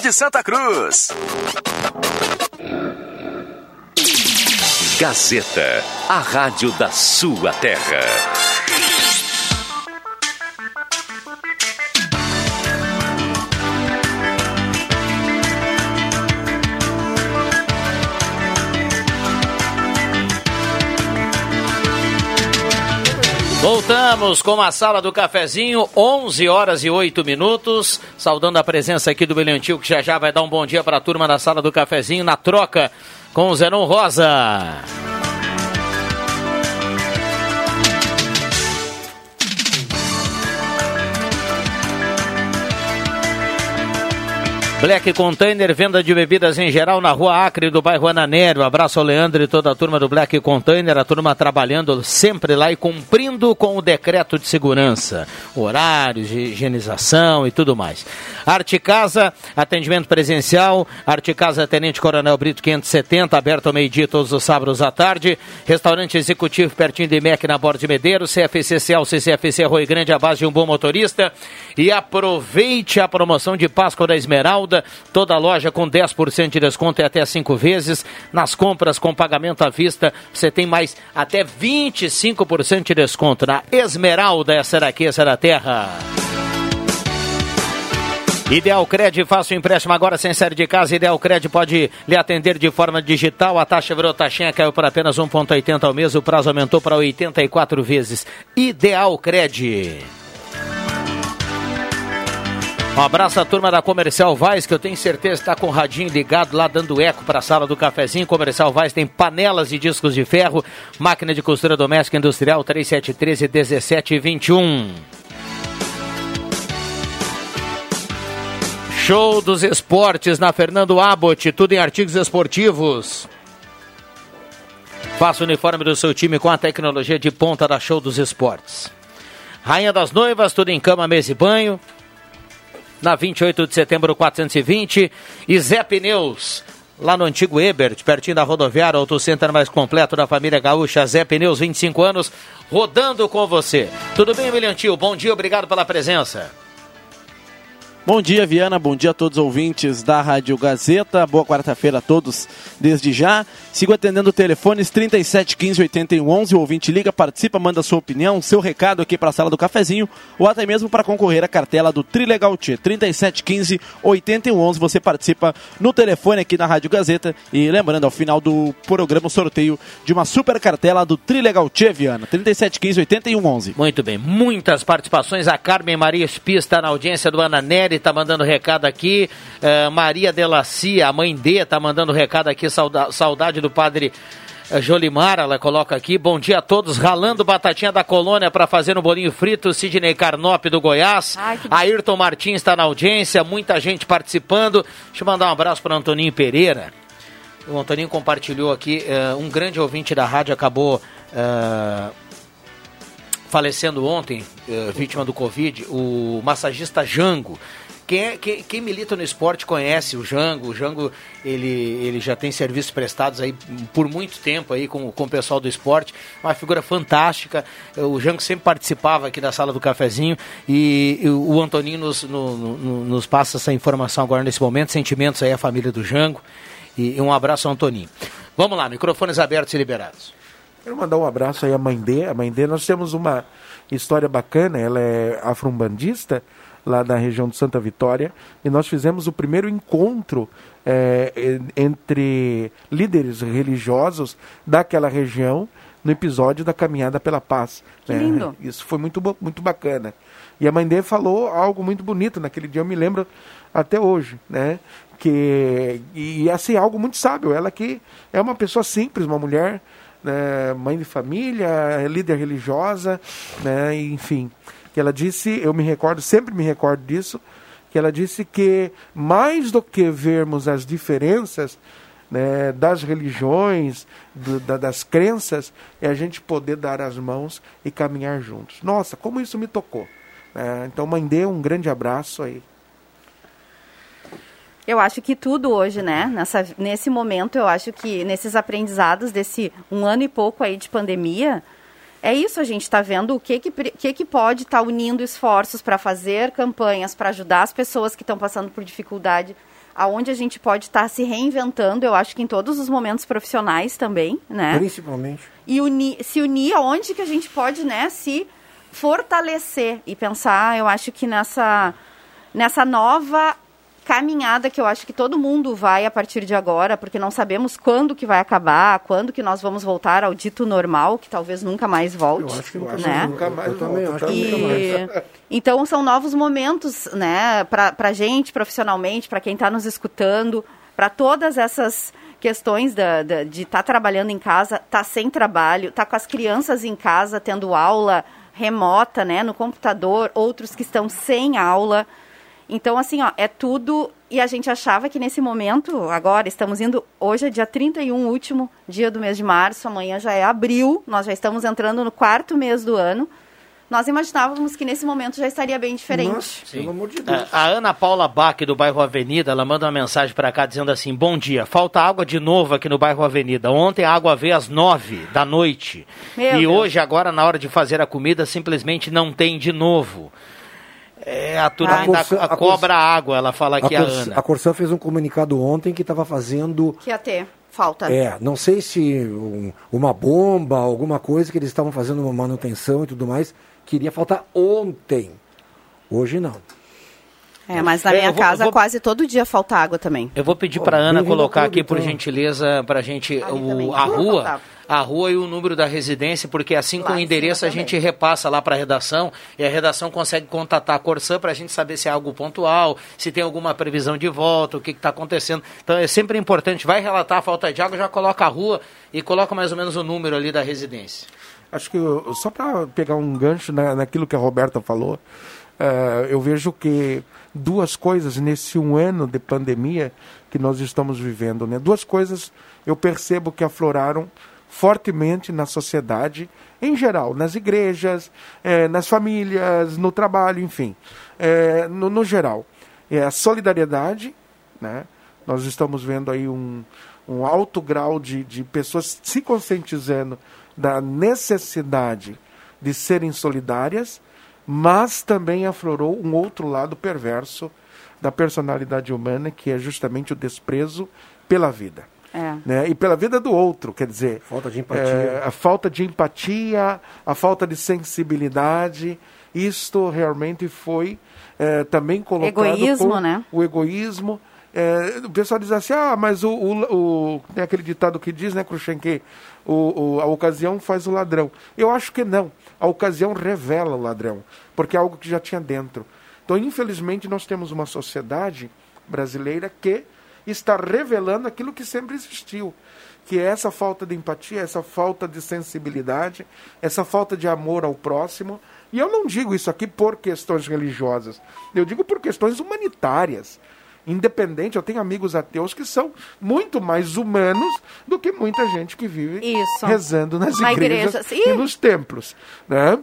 de Santa Cruz. Gazeta, a rádio da sua terra. Voltamos com a sala do cafezinho, 11 horas e 8 minutos. Saudando a presença aqui do Brilhantil, que já já vai dar um bom dia para a turma da sala do cafezinho, na troca com o Zenon Rosa. Black Container, venda de bebidas em geral na rua Acre do bairro Ananério. Abraço ao Leandro e toda a turma do Black Container, a turma trabalhando sempre lá e cumprindo com o decreto de segurança, horários de higienização e tudo mais. Arte Casa, atendimento presencial, Arte Casa Tenente Coronel Brito 570, aberto ao meio-dia todos os sábados à tarde. Restaurante executivo pertinho de MEC na Borda de Medeiros, CFC Celso CFC Rui Grande, a base de um bom motorista. E aproveite a promoção de Páscoa da Esmeralda toda loja com 10% de desconto e até 5 vezes. Nas compras com pagamento à vista, você tem mais até 25% de desconto na Esmeralda, essa era aqui, essa era a terra. Ideal Cred, faça o empréstimo agora sem série de casa. Ideal Cred pode lhe atender de forma digital. A taxa virou taxinha, caiu por apenas 1,80 ao mês. O prazo aumentou para 84 vezes. Ideal Cred. Um abraço à turma da Comercial Vaz, que eu tenho certeza está com o radinho ligado lá, dando eco para a sala do cafezinho. Comercial Vaz tem panelas e discos de ferro, máquina de costura doméstica industrial 3713 1721. Show dos esportes na Fernando Abbott, tudo em artigos esportivos. Faça o uniforme do seu time com a tecnologia de ponta da Show dos Esportes. Rainha das Noivas, tudo em cama, mesa e banho na 28 de setembro 420. E Zé Pneus, lá no antigo Ebert, pertinho da rodoviária, auto center mais completo da família gaúcha, Zé Pneus, 25 anos, rodando com você. Tudo bem, William Tio? Bom dia, obrigado pela presença. Bom dia, Viana. Bom dia a todos os ouvintes da Rádio Gazeta. Boa quarta-feira a todos desde já. Sigo atendendo telefones 37 15 81 11. O ouvinte liga, participa, manda sua opinião, seu recado aqui para a sala do cafezinho ou até mesmo para concorrer à cartela do Trilegal T. 37 15 81 11. Você participa no telefone aqui na Rádio Gazeta. E lembrando, ao final do programa, o sorteio de uma super cartela do Trilegal T, Viana. 37 15 81 11. Muito bem, muitas participações. A Carmen Maria Espia está na audiência do Ana Nery, está mandando recado aqui. Uh, Maria Delacia, a mãe D, está mandando recado aqui. Sauda saudade do padre. Jolimar, ela coloca aqui, bom dia a todos, ralando batatinha da colônia para fazer um bolinho frito, Sidney Carnop do Goiás, Ai, que... Ayrton Martins está na audiência, muita gente participando, deixa eu mandar um abraço para Antoninho Pereira, o Antoninho compartilhou aqui, uh, um grande ouvinte da rádio acabou uh, falecendo ontem, eh, vítima do Covid, o massagista Jango. Quem, é, quem, quem, milita no esporte conhece o Jango. O Jango ele, ele já tem serviços prestados aí por muito tempo aí com, com o pessoal do esporte. Uma figura fantástica. O Jango sempre participava aqui da sala do cafezinho e, e o Antoninho nos, no, no, nos passa essa informação agora nesse momento. Sentimentos aí à família do Jango. E, e um abraço ao Antoninho. Vamos lá, microfones abertos e liberados. Quero mandar um abraço aí à mãe dele. A mãe dele, nós temos uma história bacana. Ela é afro-umbandista lá na região de Santa Vitória, e nós fizemos o primeiro encontro é, entre líderes religiosos daquela região no episódio da Caminhada pela Paz. Que né? lindo. Isso foi muito, muito bacana. E a mãe dele falou algo muito bonito naquele dia, eu me lembro até hoje, né? Que, e assim, algo muito sábio. Ela que é uma pessoa simples, uma mulher, né, mãe de família, líder religiosa, né, enfim que ela disse, eu me recordo, sempre me recordo disso, que ela disse que mais do que vermos as diferenças né, das religiões, do, da, das crenças, é a gente poder dar as mãos e caminhar juntos. Nossa, como isso me tocou. É, então, mãe, dê um grande abraço aí. Eu acho que tudo hoje, né? Nessa, nesse momento, eu acho que nesses aprendizados desse um ano e pouco aí de pandemia, é isso, a gente está vendo o que, que, que, que pode estar tá unindo esforços para fazer campanhas, para ajudar as pessoas que estão passando por dificuldade, aonde a gente pode estar tá se reinventando, eu acho que em todos os momentos profissionais também, né? Principalmente. E uni, se unir aonde que a gente pode, né, se fortalecer e pensar, eu acho que nessa, nessa nova caminhada que eu acho que todo mundo vai a partir de agora, porque não sabemos quando que vai acabar, quando que nós vamos voltar ao dito normal, que talvez nunca mais volte. Eu acho que, eu né? nunca mais eu também acho que e... nunca mais. Então são novos momentos, né, para a gente profissionalmente, para quem está nos escutando, para todas essas questões da, da de estar tá trabalhando em casa, estar tá sem trabalho, estar tá com as crianças em casa tendo aula remota, né, no computador, outros que estão sem aula. Então, assim, ó, é tudo. E a gente achava que nesse momento, agora, estamos indo. Hoje é dia 31, último dia do mês de março, amanhã já é abril, nós já estamos entrando no quarto mês do ano. Nós imaginávamos que nesse momento já estaria bem diferente. Nossa, pelo amor de Deus. A, a Ana Paula Bach, do bairro Avenida, ela manda uma mensagem para cá dizendo assim: Bom dia, falta água de novo aqui no bairro Avenida. Ontem a água veio às nove da noite. Meu e Deus. hoje, agora, na hora de fazer a comida, simplesmente não tem de novo. É, a turma ah, ainda a, a cobra a água, ela fala aqui a, a Ana. A Corsã fez um comunicado ontem que estava fazendo... Que ia ter falta. É, não sei se um, uma bomba, alguma coisa que eles estavam fazendo uma manutenção e tudo mais, queria faltar ontem. Hoje não. É, mas na é, minha vou, casa vou... quase todo dia falta água também. Eu vou pedir para Ana colocar aqui, por então. gentileza, para a gente o, a rua a rua e o número da residência, porque assim com o endereço a gente repassa lá para a redação e a redação consegue contatar a Corsã para a gente saber se é algo pontual, se tem alguma previsão de volta, o que está acontecendo. Então é sempre importante, vai relatar a falta de água, já coloca a rua e coloca mais ou menos o número ali da residência. Acho que só para pegar um gancho na, naquilo que a Roberta falou, uh, eu vejo que duas coisas nesse um ano de pandemia que nós estamos vivendo, né? Duas coisas eu percebo que afloraram fortemente na sociedade em geral, nas igrejas, é, nas famílias, no trabalho, enfim, é, no, no, geral. É a solidariedade, né? nós estamos vendo aí um, um alto grau de, de pessoas se conscientizando da necessidade de serem solidárias, mas também aflorou um outro lado perverso da personalidade humana, que é justamente o desprezo pela vida. É. Né? E pela vida do outro, quer dizer. Falta de empatia. É, a falta de empatia, a falta de sensibilidade. Isto realmente foi é, também colocado. Egoísmo, né? O egoísmo. É, o pessoal diz assim: ah, mas o, o, o, tem aquele ditado que diz, né, que o, o, a ocasião faz o ladrão. Eu acho que não. A ocasião revela o ladrão, porque é algo que já tinha dentro. Então, infelizmente, nós temos uma sociedade brasileira que está revelando aquilo que sempre existiu, que é essa falta de empatia, essa falta de sensibilidade, essa falta de amor ao próximo. E eu não digo isso aqui por questões religiosas, eu digo por questões humanitárias. Independente, eu tenho amigos ateus que são muito mais humanos do que muita gente que vive isso. rezando nas Na igrejas igreja. e nos templos. Né?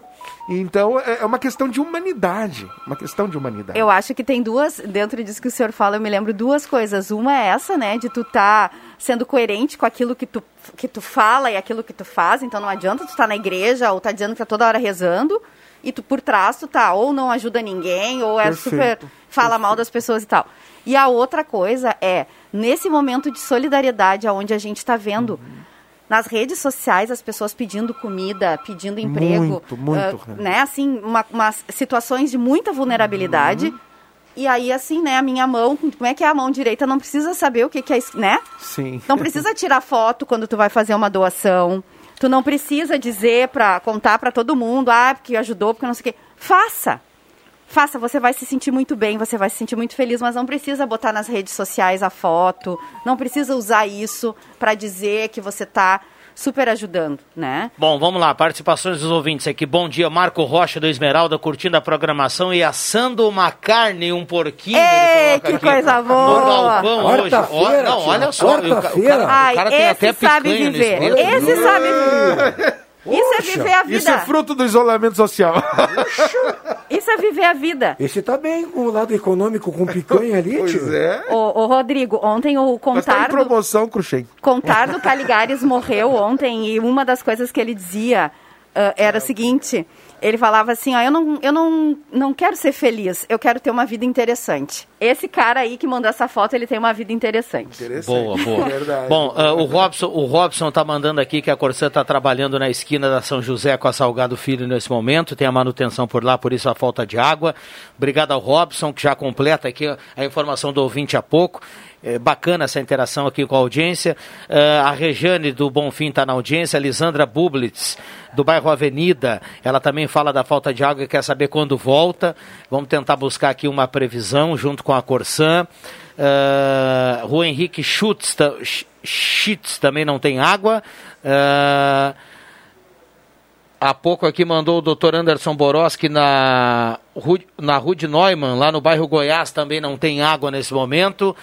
Então é é uma questão de humanidade, uma questão de humanidade. Eu acho que tem duas, dentro disso que o senhor fala, eu me lembro duas coisas. Uma é essa, né, de tu tá sendo coerente com aquilo que tu, que tu fala e aquilo que tu faz. Então não adianta tu estar na igreja ou tá dizendo que tá toda hora rezando e tu por trás tu tá ou não ajuda ninguém ou é Perfeito, super fala mal das pessoas e tal. E a outra coisa é, nesse momento de solidariedade aonde a gente está vendo Uhum. nas redes sociais as pessoas pedindo comida, pedindo emprego, Muito, muito, Renan. né, assim, uma, umas situações de muita vulnerabilidade. Uhum. E aí, assim, né, a minha mão, como é que é a mão direita? Não precisa saber o que, que é, isso, né? Sim. Não precisa tirar foto quando tu vai fazer uma doação. Tu não precisa dizer para contar para todo mundo, ah, porque ajudou, porque não sei o quê. Faça. Faça, você vai se sentir muito bem, você vai se sentir muito feliz, mas não precisa botar nas redes sociais a foto, não precisa usar isso para dizer que você tá super ajudando, né? Bom, vamos lá, participações dos ouvintes aqui. Bom dia, Marco Rocha do Esmeralda, curtindo a programação e assando uma carne, um porquinho. Ei, que aqui, coisa boa! No galpão hoje. Ó, não, olha só, o o cara, Ai, o cara tem esse até sabe viver. Esse sabe viver. Isso é viver a vida. Isso é fruto do isolamento social. Isso é viver a vida. Esse tá bem com o lado econômico com picanha ali, Pois tio. é. Ô, ô, Rodrigo, ontem o Mas tá em Contardo, promoção, Cruxem. Contardo Caligares morreu ontem e uma das coisas que ele dizia era o seguinte, ele falava assim, ó, eu, não, eu não, não quero ser feliz, eu quero ter uma vida interessante. Esse cara aí que mandou essa foto, ele tem uma vida interessante. Boa, boa. Verdade. Bom, ah, o Robson, o Robson tá mandando aqui que a Corsã está trabalhando na esquina da São José com a Salgado Filho nesse momento, tem a manutenção por lá, por isso a falta de água. Obrigado ao Robson, que já completa aqui a informação do ouvinte há pouco. É bacana essa interação aqui com a audiência. Ah, a Rejane do Bonfim está na audiência, a Lisandra Bublitz, do bairro Avenida, ela também fala da falta de água e quer saber quando volta. Vamos tentar buscar aqui uma previsão junto com a Corsã. Uh, Rua Henrique Schutz, Schitz também não tem água. Ah, há pouco aqui mandou o doutor Anderson Boroski na, na Rua de Neumann, lá no bairro Goiás, também não tem água nesse momento.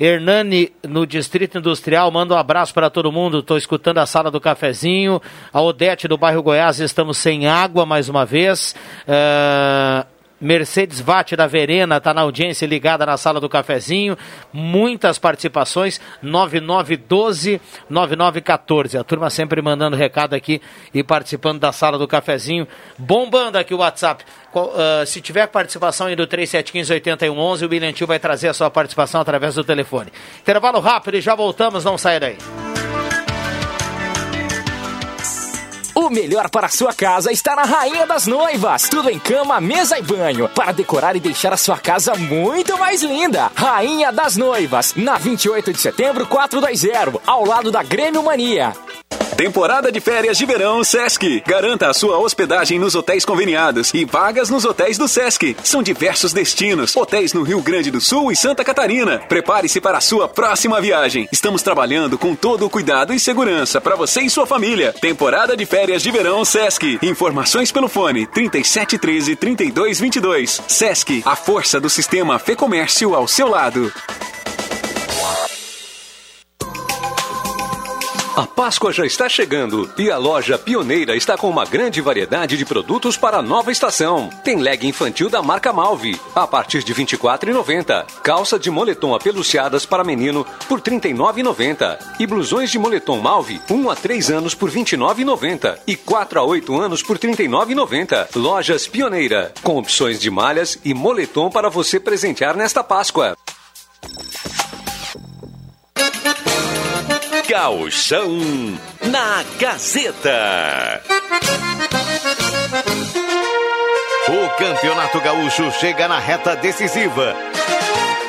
Hernani, no Distrito Industrial, manda um abraço para todo mundo. Estou escutando a sala do cafezinho. A Odete do bairro Goiás, estamos sem água mais uma vez. Ah, Mercedes Vate da Verena está na audiência ligada na sala do cafezinho. Muitas participações. 9912-9914. A turma sempre mandando recado aqui e participando da sala do cafezinho. Bombando aqui o WhatsApp. Ah, se tiver participação aí do 3715-8111, o Tio vai trazer a sua participação através do telefone. Intervalo rápido e já voltamos. Não saia daí. Melhor para sua casa está na Rainha das Noivas. Tudo em cama, mesa e banho. Para decorar e deixar a sua casa muito mais linda. Rainha das Noivas. Na 28 de setembro, 420. Ao lado da Grêmio Mania. Temporada de férias de verão Sesc. Garanta a sua hospedagem nos hotéis conveniados e vagas nos hotéis do Sesc. São diversos destinos, hotéis no Rio Grande do Sul e Santa Catarina. Prepare-se para a sua próxima viagem. Estamos trabalhando com todo o cuidado e segurança para você e sua família. Temporada de férias de verão Sesc. Informações pelo fone 3713 3222. Sesc, a força do sistema Fê Comércio ao seu lado. A Páscoa já está chegando e a loja Pioneira está com uma grande variedade de produtos para a nova estação. Tem leg infantil da marca Malve, a partir de R$ 24,90. Calça de moletom apeluciadas para menino por R$ 39,90. E blusões de moletom Malve, 1 a 3 anos por R$ 29,90. E 4 a 8 anos por R$ 39,90. Lojas Pioneira, com opções de malhas e moletom para você presentear nesta Páscoa. Gauchão na Gazeta. O Campeonato Gaúcho chega na reta decisiva.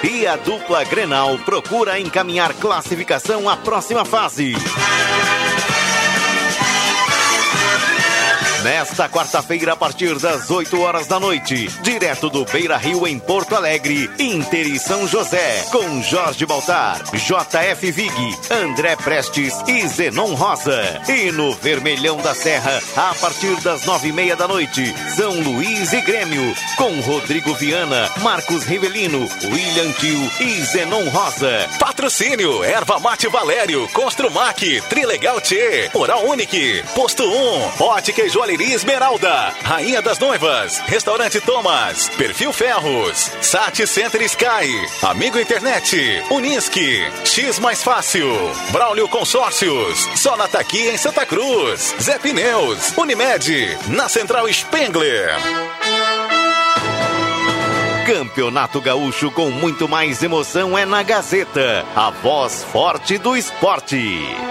E a dupla Grenal procura encaminhar classificação à próxima fase. Nesta quarta-feira, a partir das 8 horas da noite, direto do Beira Rio, em Porto Alegre, Inter e São José, com Jorge Baltar, JF Vig, André Prestes e Zenon Rosa. E no Vermelhão da Serra, a partir das nove e meia da noite, São Luís e Grêmio, com Rodrigo Viana, Marcos Rivelino, William Tio e Zenon Rosa. Patrocínio, Erva Mate Valério, Construmac, Trilegal T, Oral Unique, Posto 1, Ótica e Joalheria Esmeralda, Rainha das Noivas, Restaurante Thomas, Perfil Ferros, Sat Center Sky, Amigo Internet, Unisque, X Mais Fácil, Braulio Consórcios, Sonataqui em Santa Cruz, Zé Pneus, Unimed, na Central Spengler. Campeonato Gaúcho com muito mais emoção é na Gazeta, a voz forte do esporte.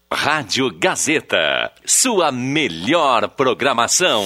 Rádio Gazeta, sua melhor programação.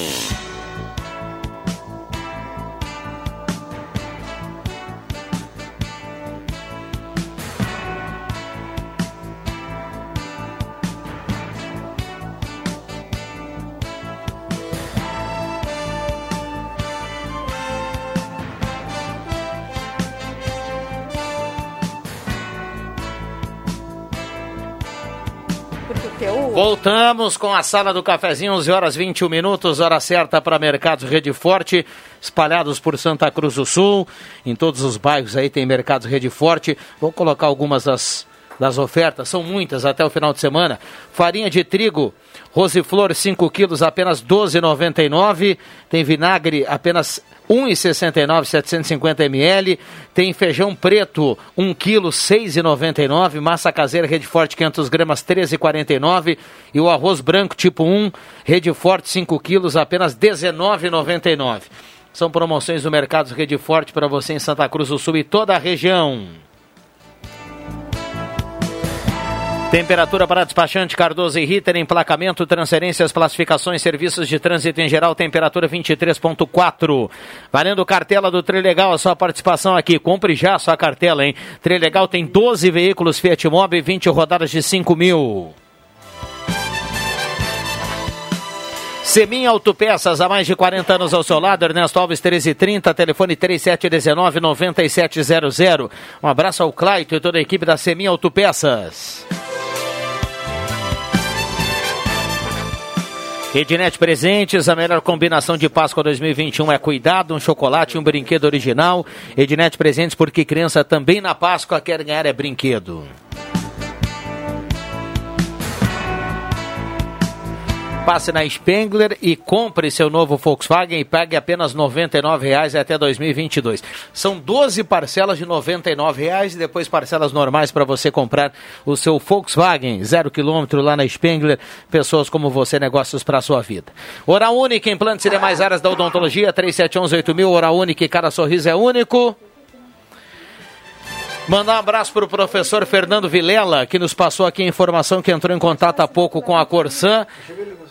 Voltamos com a sala do cafezinho, 11 horas 21 minutos, hora certa para Mercados Rede Forte, espalhados por Santa Cruz do Sul. Em todos os bairros aí tem Mercados Rede Forte. Vou colocar algumas das, das ofertas, são muitas até o final de semana. Farinha de trigo, Rosiflor 5 quilos, apenas 12,99. Tem vinagre, apenas 1,69, 750 ml. Tem feijão preto, 1 quilo, 6,99. Massa caseira Rede Forte 500 gramas, 13,49. E o arroz branco tipo 1, Rede Forte 5 quilos, apenas 19,99. São promoções do Mercado Rede Forte para você em Santa Cruz do Sul e toda a região. Temperatura para despachante Cardoso e Ritter, emplacamento, transferências, classificações, serviços de trânsito em geral, temperatura 23.4. Valendo cartela do Trilegal, a sua participação aqui. Compre já a sua cartela, hein? Trilegal tem 12 veículos Fiat Mobi, 20 rodadas de 5 mil. Semin Autopeças, há mais de 40 anos ao seu lado, Ernesto Alves 1330, telefone 3719-9700. Um abraço ao Claito e toda a equipe da Semin Autopeças. Ednet Presentes, a melhor combinação de Páscoa 2021 é cuidado, um chocolate e um brinquedo original. Ednet Presentes, porque criança também na Páscoa quer ganhar é brinquedo. Passe na Spengler e compre seu novo Volkswagen e pague apenas R$ 99,00 até 2022. São 12 parcelas de R$ 99,00 e depois parcelas normais para você comprar o seu Volkswagen. Zero quilômetro lá na Spengler. Pessoas como você, negócios para sua vida. Oral Única, implantes e demais áreas da odontologia, 3711-8000. Oral Única, cada sorriso é único. Mandar um abraço para o professor Fernando Vilela, que nos passou aqui a informação que entrou em contato há pouco com a Corsã.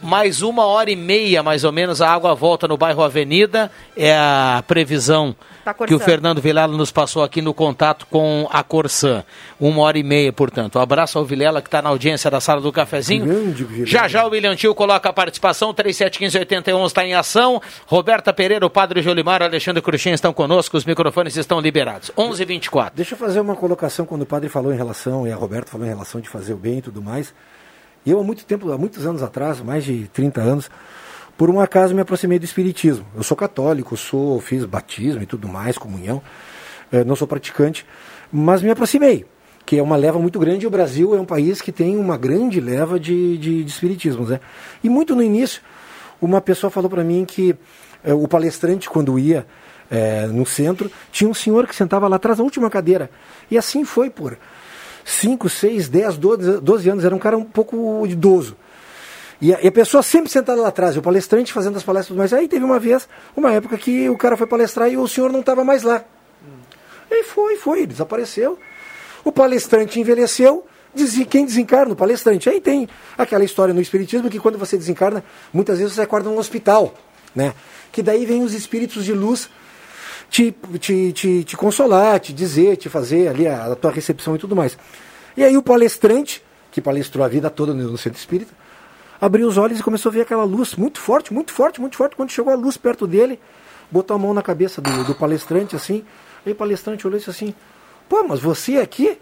Mais uma hora e meia, mais ou menos, a água volta no bairro Avenida. É a previsão Tá que o. Fernando Vilela nos passou aqui no contato com a Corsã. Uma hora e meia, portanto. Um abraço ao Vilela, que está na audiência da sala do cafezinho. Já já o William Tio coloca a participação. 371581 está em ação. Roberta Pereira, o Padre Jolimar, o Alexandre Cruxem estão conosco. Os microfones estão liberados. 11h24. Deixa eu fazer uma colocação quando o padre falou em relação, e a Roberto falou em relação de fazer o bem e tudo mais. Eu, há muito tempo, há muitos anos atrás, mais de 30 anos, por um acaso me aproximei do Espiritismo. Eu sou católico, sou, fiz batismo e tudo mais, comunhão, eh, não sou praticante, mas me aproximei, que é uma leva muito grande, o Brasil é um país que tem uma grande leva de, de, de espiritismos. Né? E muito no início, uma pessoa falou para mim que eh, o palestrante, quando ia eh, no centro, tinha um senhor que sentava lá atrás, na última cadeira. E assim foi por 5, 6, 10, 12, 12 anos, era um cara um pouco idoso. E a, e a pessoa sempre sentada lá atrás, o palestrante fazendo as palestras, mas aí teve uma vez, uma época que o cara foi palestrar e o senhor não estava mais lá. E foi, foi, desapareceu. O palestrante envelheceu, quem desencarna? O palestrante. Aí tem aquela história no Espiritismo que quando você desencarna, muitas vezes você acorda num hospital, né? Que daí vem os espíritos de luz te, te, te, te consolar, te dizer, te fazer ali a, a tua recepção e tudo mais. E aí o palestrante, que palestrou a vida toda no centro espírita, abriu os olhos e começou a ver aquela luz muito forte, muito forte, muito forte. Quando chegou a luz perto dele, botou a mão na cabeça do, do palestrante assim. Aí o palestrante olhou e disse assim: Pô, mas você aqui?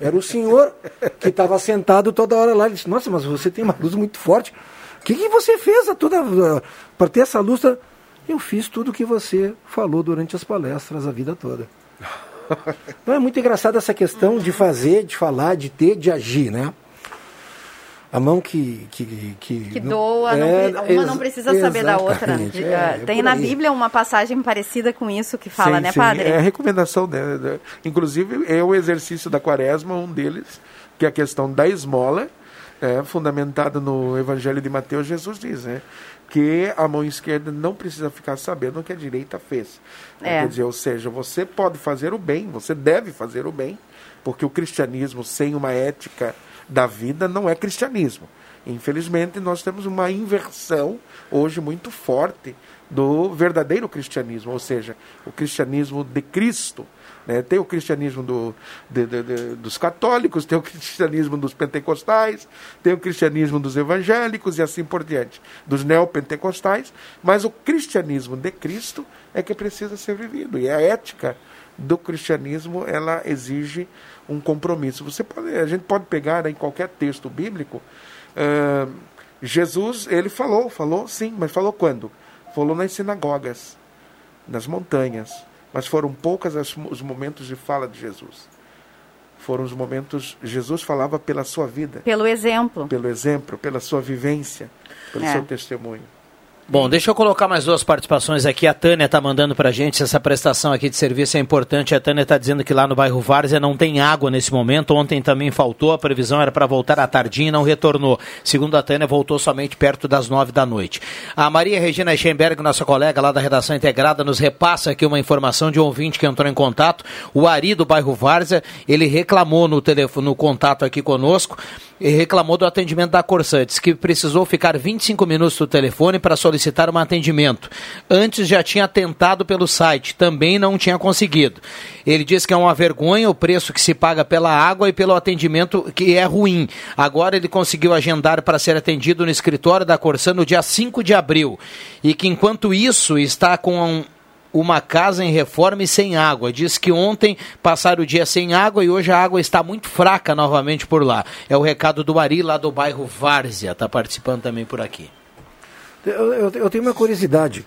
Era o senhor que estava sentado toda hora lá. Ele disse: Nossa, mas você tem uma luz muito forte. O que, que você fez toda para ter essa luz? Eu fiz tudo o que você falou durante as palestras a vida toda. Não é muito engraçado essa questão de fazer, de falar, de ter, de agir, né? A mão que. Que, que, que doa, é, não, uma não precisa saber da outra. É, Tem na Bíblia uma passagem parecida com isso que fala, sim, né, sim. padre? É a recomendação, né? Inclusive, é o exercício da quaresma, um deles, que é a questão da esmola, é, fundamentada no Evangelho de Mateus, Jesus diz, né? Que a mão esquerda não precisa ficar sabendo o que a direita fez. É. Quer dizer, ou seja, você pode fazer o bem, você deve fazer o bem, porque o cristianismo sem uma ética da vida não é cristianismo. Infelizmente, nós temos uma inversão hoje muito forte do verdadeiro cristianismo, ou seja, o cristianismo de Cristo. Né? Tem o cristianismo do, de, de, de, dos católicos, tem o cristianismo dos pentecostais, tem o cristianismo dos evangélicos e assim por diante, dos neopentecostais, mas o cristianismo de Cristo é que precisa ser vivido. E a ética do cristianismo ela exige um compromisso. Você pode, a gente pode pegar em qualquer texto bíblico. Uh, Jesus, ele falou, falou sim, mas falou quando? Falou nas sinagogas, nas montanhas. Mas foram poucos os momentos de fala de Jesus. Foram os momentos. Jesus falava pela sua vida. Pelo exemplo. Pelo exemplo, pela sua vivência, pelo é. seu testemunho. Bom, deixa eu colocar mais duas participações aqui. A Tânia está mandando para a gente essa prestação aqui de serviço é importante. A Tânia está dizendo que lá no bairro Várzea não tem água nesse momento. Ontem também faltou, a previsão era para voltar à tardinha e não retornou. Segundo a Tânia, voltou somente perto das nove da noite. A Maria Regina Schemberg, nossa colega lá da redação integrada, nos repassa aqui uma informação de um ouvinte que entrou em contato. O Ari do bairro Várzea, ele reclamou no telefone, no contato aqui conosco, e reclamou do atendimento da Corsã. Disse que precisou ficar 25 minutos no telefone para solicitar um atendimento. Antes já tinha tentado pelo site, também não tinha conseguido. Ele disse que é uma vergonha o preço que se paga pela água e pelo atendimento que é ruim. Agora ele conseguiu agendar para ser atendido no escritório da Corsã no dia 5 de abril. E que enquanto isso está com uma casa em reforma e sem água. Diz que ontem passaram o dia sem água e hoje a água está muito fraca novamente por lá. É o recado do Ari, lá do bairro Várzea. Está participando também por aqui. Eu, eu, eu tenho uma curiosidade.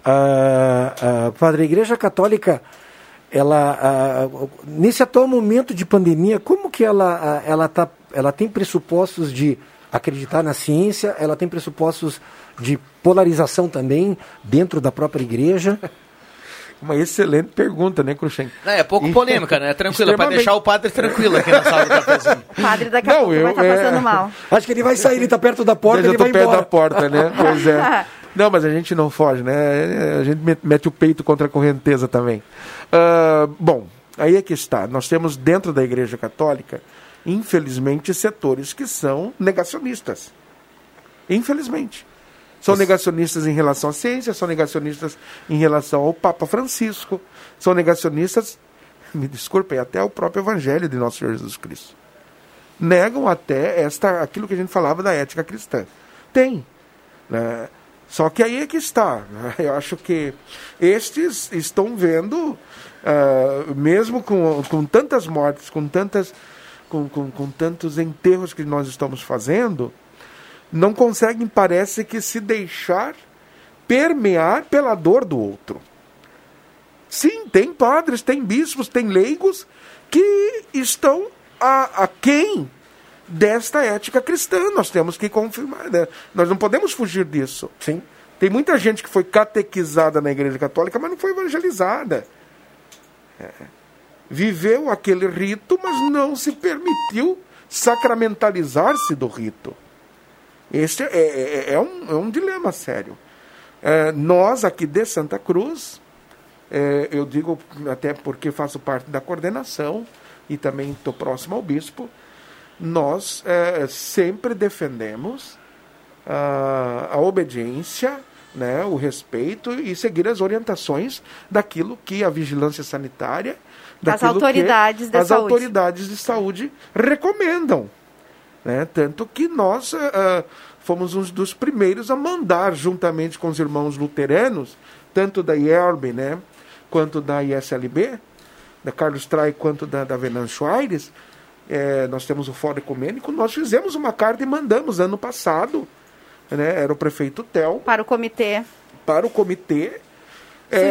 Uh, padre, a Igreja Católica, ela, nesse atual momento de pandemia, como que ela, ela, tá, ela tem pressupostos de acreditar na ciência, ela tem pressupostos de polarização também dentro da própria igreja? Uma excelente pergunta, né, Cruxem? É, é pouco polêmica, né? Tranquila, para deixar o padre tranquilo aqui na sala do cafezinho. O padre daqui a Não, pouco eu, vai estar tá é... passando mal. Acho que ele vai sair, ele está perto da porta, ele vai perto embora. da porta, né? Pois é. Não, mas a gente não foge, né? A gente mete o peito contra a correnteza também. Uh, bom, aí é que está. Nós temos dentro da Igreja Católica, infelizmente, setores que são negacionistas. Infelizmente. São negacionistas em relação à ciência, são negacionistas em relação ao Papa Francisco, são negacionistas, me desculpem, até o próprio Evangelho de Nosso Senhor Jesus Cristo. Negam até esta, aquilo que a gente falava da ética cristã. Tem. Né? Só que aí é que está. Né? Eu acho que estes estão vendo, uh, mesmo com, com tantas mortes, com, tantas, com, com, com tantos enterros que nós estamos fazendo, não conseguem, parece que, se deixar permear pela dor do outro. Sim, tem padres, tem bispos, tem leigos que estão a, a quem desta ética cristã. Nós temos que confirmar. Né? Nós não podemos fugir disso. Sim. Tem muita gente que foi catequizada na Igreja Católica, mas não foi evangelizada. É. viveu aquele rito, mas não se permitiu sacramentalizar-se do rito. Este é, é, é, um, é um dilema sério. É, nós aqui de Santa Cruz, é, eu digo até porque faço parte da coordenação e também estou próximo ao bispo, nós é, sempre defendemos a, a obediência, né, o respeito e seguir as orientações daquilo que a vigilância sanitária, as autoridades que de as saúde. autoridades de saúde recomendam. Né? Tanto que nós uh, fomos um dos primeiros a mandar, juntamente com os irmãos luteranos, tanto da IELB, né, quanto da ISLB, da Carlos Trai, quanto da, da Venâncio Aires, é, nós temos o Fórum Ecumênico, nós fizemos uma carta e mandamos ano passado, né, era o prefeito Tel. Para o comitê. Para o comitê.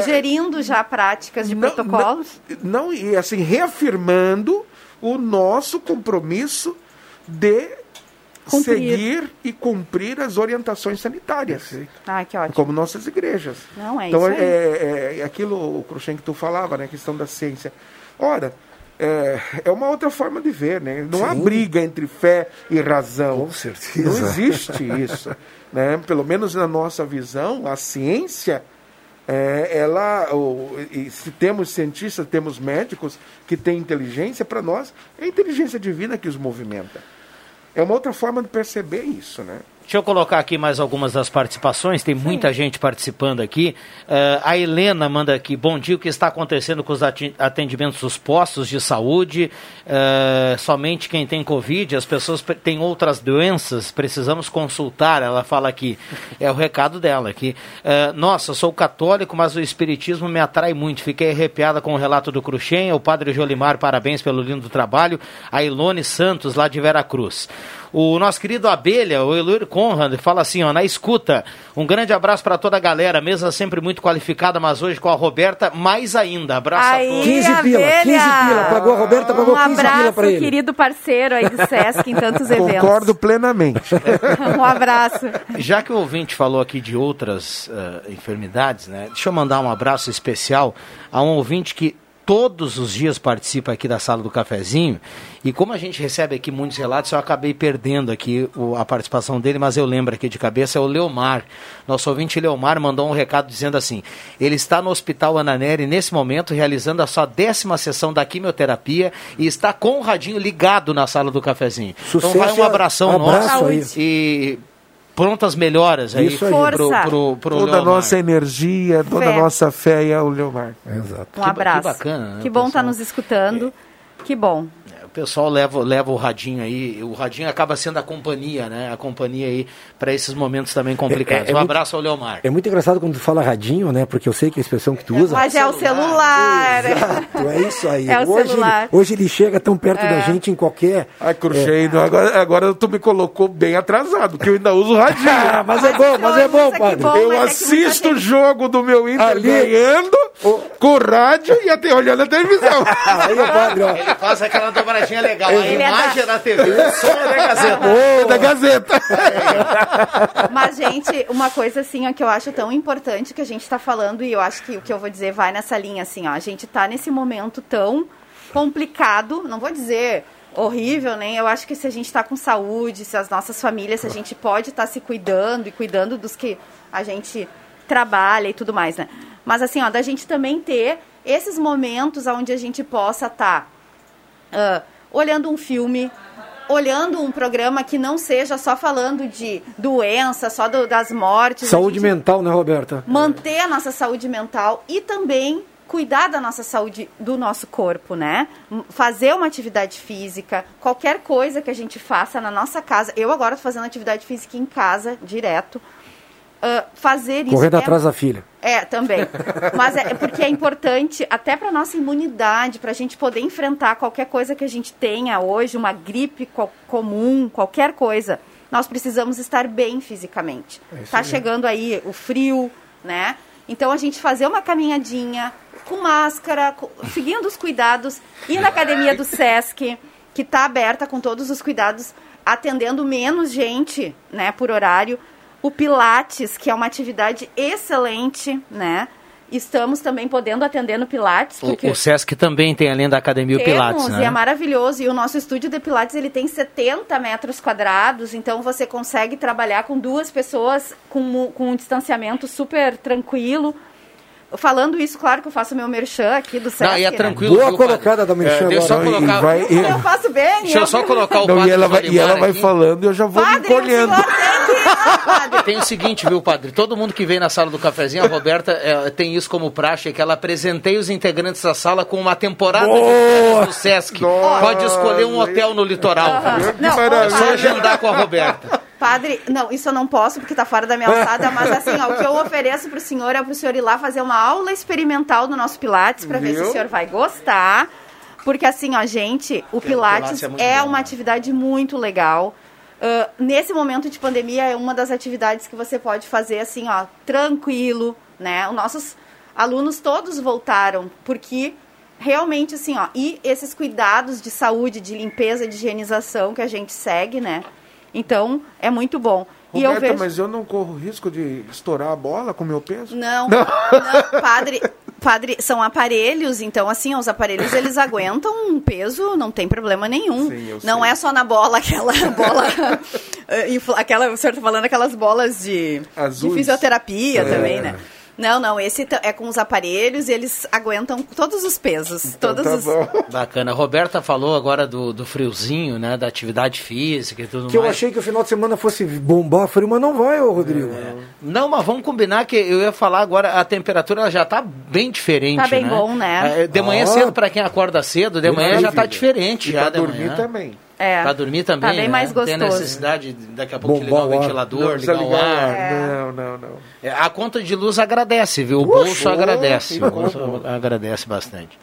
Sugerindo é, já práticas de não, protocolos? Não, não, e assim, reafirmando o nosso compromisso de cumprir. seguir e cumprir as orientações sanitárias. Ah, que ótimo. Como nossas igrejas. Não, é então, isso é, é, é, aquilo, o Cruxem, que tu falava, né? A questão da ciência. Ora, é, é uma outra forma de ver, né? Não Sim. há briga entre fé e razão. Com certeza. Não existe isso. né? Pelo menos na nossa visão, a ciência, é, ela, ou, e se temos cientistas, temos médicos que têm inteligência, para nós é a inteligência divina que os movimenta. É uma outra forma de perceber isso, né? Deixa eu colocar aqui mais algumas das participações, tem Sim. muita gente participando aqui. Uh, a Helena manda aqui, bom dia, o que está acontecendo com os atendimentos dos postos de saúde? Uh, somente quem tem Covid, as pessoas têm outras doenças, precisamos consultar, ela fala aqui. É o recado dela aqui. Uh, nossa, sou católico, mas o espiritismo me atrai muito. Fiquei arrepiada com o relato do Cruxem, o padre Jolimar, parabéns pelo lindo trabalho. A Ilone Santos, lá de Veracruz. O nosso querido Abelha, o Eloir Conrad, fala assim, ó, na escuta. Um grande abraço para toda a galera, mesa sempre muito qualificada, mas hoje com a Roberta mais ainda. Abraço aí, a todos. 15 pila, 15 pila. Pagou a Roberta, pagou um 15 pila para ele. Um querido parceiro aí do Sesc em tantos eventos. Concordo plenamente. um abraço. Já que o ouvinte falou aqui de outras uh, enfermidades, né? Deixa eu mandar um abraço especial a um ouvinte que todos os dias participa aqui da sala do cafezinho. E como a gente recebe aqui muitos relatos, eu acabei perdendo aqui o, a participação dele, mas eu lembro aqui de cabeça, é o Leomar. Nosso ouvinte Leomar mandou um recado dizendo assim: ele está no Hospital Ananeri nesse momento, realizando a sua décima sessão da quimioterapia e está com o radinho ligado na sala do cafezinho. Sucesso, então vai um abração um abraço nosso. aí. E prontas melhoras aí, Isso aí. pro, pro, pro, pro toda a nossa energia, toda a nossa fé é o Leomar. Exato. Um abraço. que bacana, né, Que bom estar pessoal? nos escutando. Que bom. O pessoal leva, leva o radinho aí, o radinho acaba sendo a companhia, né? A companhia aí para esses momentos também complicados. É- é um muito- abraço ao Leomar. É muito engraçado quando tu fala radinho, né? Porque eu sei que é a expressão que tu usa. Mas é o celular. Exato, é isso aí. É o hoje, celular. Ele, hoje ele chega tão perto É. da gente em qualquer. Ai, Cruxeiro, agora, agora tu me colocou bem atrasado, porque eu ainda uso radinho. Ah, mas é bom, mas é bom, que padre. bom. eu mas é assisto o jogo do meu Inter Ali- ganhando com o rádio e até olhando a televisão. Aí, padre, ó. Ele faz aquela dobradinha legal. A Ele é imagem da- é da TV, o som é da Gazeta. É da Gazeta. Mas, gente, uma coisa assim ó, que eu acho tão importante que a gente está falando, e eu acho que o que eu vou dizer vai nessa linha, assim, ó. A gente está nesse momento tão complicado, não vou dizer horrível, nem eu acho que se a gente está com saúde, se as nossas famílias, se a gente pode estar se cuidando e cuidando dos que a gente trabalha e tudo mais, né? Mas assim, ó, da gente também ter esses momentos onde a gente possa estar ah, olhando um filme, olhando um programa que não seja só falando de doença, só do- das mortes. Saúde mental, né, Roberta? manter a nossa saúde mental e também cuidar da nossa saúde do nosso corpo, né? Fazer uma atividade física, qualquer coisa que a gente faça na nossa casa. Eu agora estou fazendo atividade física em casa, direto. Ah, fazer isso Correndo é atrás da filha. é, também. Mas é porque é importante até para nossa imunidade, para a gente poder enfrentar qualquer coisa que a gente tenha hoje, uma gripe co- comum, qualquer coisa. Nós precisamos estar bem fisicamente. É tá chegando aí o frio, né? Então a gente fazer uma caminhadinha com máscara, co- seguindo os cuidados, ir na academia do SESC, que está aberta com todos os cuidados, atendendo menos gente, né, por horário. O Pilates, que é uma atividade excelente, né? Estamos também podendo atender no Pilates. Porque... O, o Sesc também tem além da Academia o Pilates, né? e é maravilhoso. E o nosso estúdio de Pilates, ele tem 70 metros quadrados, então você consegue trabalhar com duas pessoas com, com um distanciamento super tranquilo. Falando isso, claro que eu faço meu merchan aqui do Sesc. Não, e é né? tranquilo. Boa viu, colocada da padre? merchan É, eu agora. só colocar... Vai- e- Eu faço bem. Deixa eu só colocar o Não, padre e ela vai, e ela vai falando e eu já vou me Padre, o encolhendo. Tem o seguinte, viu, padre? Todo mundo que vem na sala do cafezinho, a Roberta é, tem isso como praxe, que ela apresentei os integrantes da sala com uma temporada de férias do Sesc. Pode escolher um hotel no litoral. Não, é só agendar com a Roberta. Padre, não, isso eu não posso porque tá fora da minha alçada, mas assim, ó, o que eu ofereço pro senhor é pro senhor ir lá fazer uma aula experimental no nosso Pilates pra ver se o senhor vai gostar. Porque assim, ó, gente, o Pilates, Pilates é é bom, uma né? atividade muito legal. Ah, nesse momento de pandemia é uma das atividades que você pode fazer assim, ó, tranquilo, né? Os nossos alunos todos voltaram porque realmente assim, ó, e esses cuidados de saúde, de limpeza, de higienização que a gente segue, né? Então, é muito bom. E eu Roberta, vejo mas eu não corro risco de estourar a bola com o meu peso? não, não, padre, padre, são aparelhos, então assim, os aparelhos eles aguentam um peso, não tem problema nenhum. Sim, não sei. é só na bola, aquela bola, eh, aquela, o senhor tá falando aquelas bolas de, de fisioterapia É. também, né? Não, não, esse é com os aparelhos e eles aguentam todos os pesos, Então todos tá os... bom. Bacana. A Roberta falou agora do, do friozinho, né? Da atividade física e tudo Que eu mais. achei que o final de semana fosse bombar frio, mas não vai, ô Rodrigo. Não, mas vamos combinar que eu ia falar agora, a temperatura já tá bem diferente, Tá bem né? bom, né? É, De manhã Ah. cedo, para quem acorda cedo, de manhã já tá diferente E já pra de dormir manhã. também. É, Pra dormir também, Tá bem né? mais Tem gostoso. necessidade de, daqui a pouco de Bombar ligar o ventilador, ligar o ligar o ar. É. Não, não, não. É, A conta de luz agradece, viu? O bolso agradece. O bolso agradece bastante.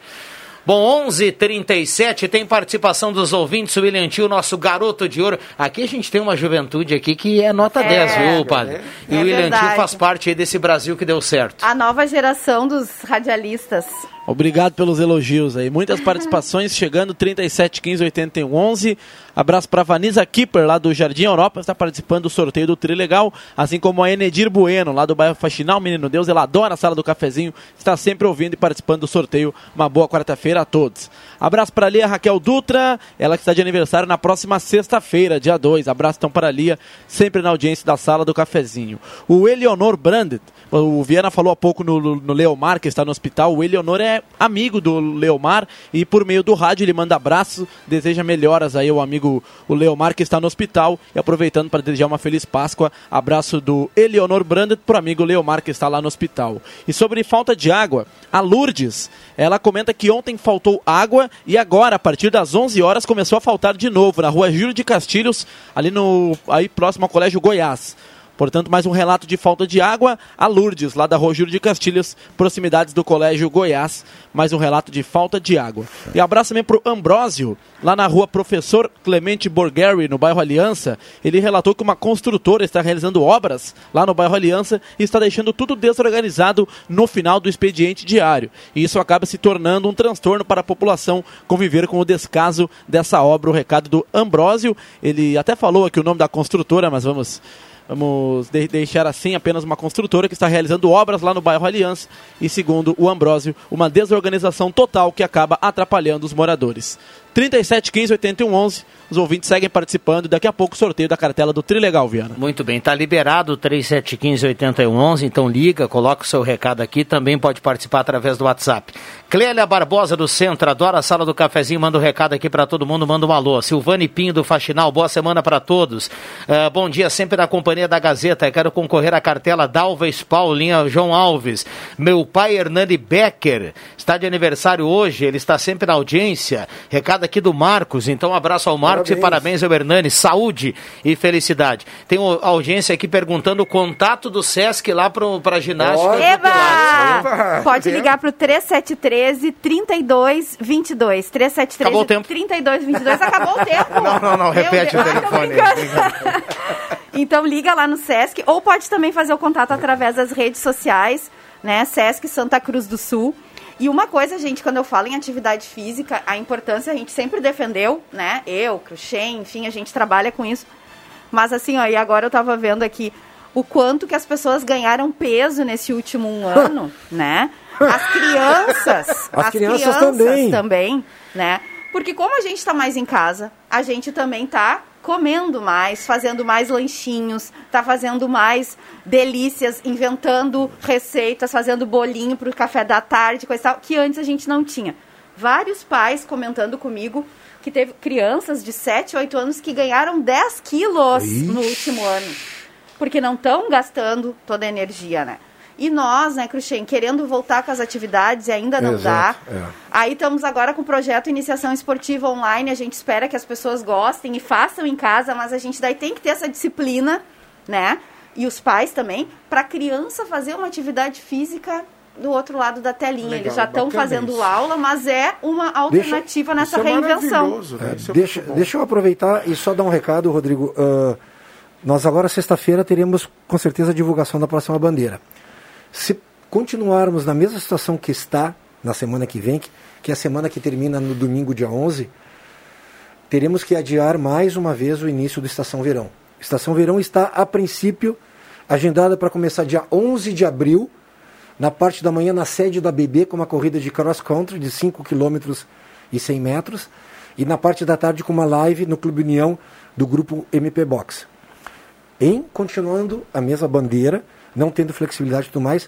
Bom, 11:37 tem participação dos ouvintes, o William Tio, nosso garoto de ouro. Aqui a gente tem uma juventude aqui que é nota É, 10, viu, padre? E É o William Tio faz parte aí desse Brasil que deu certo. A nova geração dos radialistas. Obrigado pelos elogios aí. Muitas participações chegando, 37 15 81 11. Abraço para Vanisa Kipper, lá do Jardim Europa, está participando do sorteio do Trilegal, assim como a Enedir Bueno, lá do bairro Faxinal, Menino Deus, ela adora a sala do cafezinho, está sempre ouvindo e participando do sorteio. Uma boa quarta-feira a todos. Abraço para a Lia Raquel Dutra, ela que está de aniversário na próxima sexta-feira, dia 2. Abraço então para a Lia, sempre na audiência da sala do cafezinho. O Eleonor Brandt, o Viana falou há pouco no, no Leomar, que está no hospital. O Eleonor é amigo do Leomar e por meio do rádio ele manda abraço, deseja melhoras aí ao amigo o Leomar que está no hospital. E aproveitando para desejar uma feliz Páscoa, abraço do Eleonor Brandt para o amigo Leomar que está lá no hospital. E sobre falta de água, a Lourdes, ela comenta que ontem faltou água e agora, a partir das 11 horas, começou a faltar de novo na rua Júlio de Castilhos, ali no aí próximo ao Colégio Goiás. Portanto, mais um relato de falta de água. A Lourdes, lá da Júlio de Castilhos, proximidades do Colégio Goiás. Mais um relato de falta de água. E abraço também para o Ambrósio, lá na rua Professor Clemente Borgeri, no bairro Aliança. Ele relatou que uma construtora está realizando obras lá no bairro Aliança e está deixando tudo desorganizado no final do expediente diário. E isso acaba se tornando um transtorno para a população conviver com o descaso dessa obra. O recado do Ambrósio. Ele até falou aqui o nome da construtora, mas vamos Vamos de- deixar assim apenas uma construtora que está realizando obras lá no bairro Aliança e, segundo o Ambrósio, uma desorganização total que acaba atrapalhando os moradores. 37 15 81 11. Os ouvintes seguem participando daqui a pouco o sorteio da cartela do Trilegal Viana. Muito bem, tá liberado o 3715-8111, então liga, coloca o seu recado aqui, também pode participar através do WhatsApp. Clélia Barbosa do Centro, adora a sala do cafezinho, manda um recado aqui para todo mundo, manda um alô. Silvane Pinho do Faxinal, boa semana para todos. Ah, bom dia, sempre na companhia da Gazeta, eu quero concorrer à cartela Dalves Paulinha João Alves. Meu pai Hernani Becker está de aniversário hoje, ele está sempre na audiência. Recado aqui do Marcos, então um abraço ao Marcos Parabéns. e parabéns ao Hernani, saúde e felicidade. Tem o- audiência aqui perguntando o contato do Sesc lá para a ginástica. Eba! Opa! Pode ligar pro 3713 3222. 3713 Acabou o tempo. 3222. Acabou o tempo. Não, não, não, Meu repete Deus. o Ah, tô telefone. brincando. então liga lá no Sesc ou pode também fazer o contato através das redes sociais, né? Sesc Santa Cruz do Sul. E uma coisa, gente, quando eu falo em atividade física, a importância a gente sempre defendeu, né? Eu, Cruxem, enfim, a gente trabalha com isso. Mas assim, ó, e agora eu tava vendo aqui o quanto que as pessoas ganharam peso nesse último um ano, né? as crianças, As crianças também. também, né? Porque como a gente está mais em casa, a gente também está comendo mais, fazendo mais lanchinhos, tá fazendo mais delícias, inventando receitas, fazendo bolinho para o café da tarde, coisa e tal, que antes a gente não tinha. Vários pais comentando comigo que teve crianças de 7, 8 anos que ganharam 10 quilos no último ano. Porque não estão gastando toda a energia, né? E nós, né, Cruxem, querendo voltar com as atividades e ainda não Exato, dá. é. Aí estamos agora com o projeto Iniciação Esportiva Online. A gente espera que as pessoas gostem e façam em casa, mas a gente daí tem que ter essa disciplina, né? E os pais também, para a criança fazer uma atividade física do outro lado da telinha. Legal, Eles já estão fazendo isso. aula, mas é uma alternativa nessa isso é reinvenção. maravilhoso, né? Isso é deixa, deixa eu aproveitar e só dar um recado, Rodrigo. Ah, nós agora, sexta-feira, teremos com certeza a divulgação da próxima bandeira. Se continuarmos na mesma situação que está na semana que vem, que, é a semana que termina no domingo, dia 11, teremos que adiar mais uma vez o início do Estação Verão. Estação Verão está, a princípio, agendada para começar dia 11 de abril, na parte da manhã na sede da BB, com uma corrida de cross country de 5 km e 100 metros, e na parte da tarde com uma live no Clube União do grupo MP Box. Em continuando a mesma bandeira, não tendo flexibilidade e tudo mais,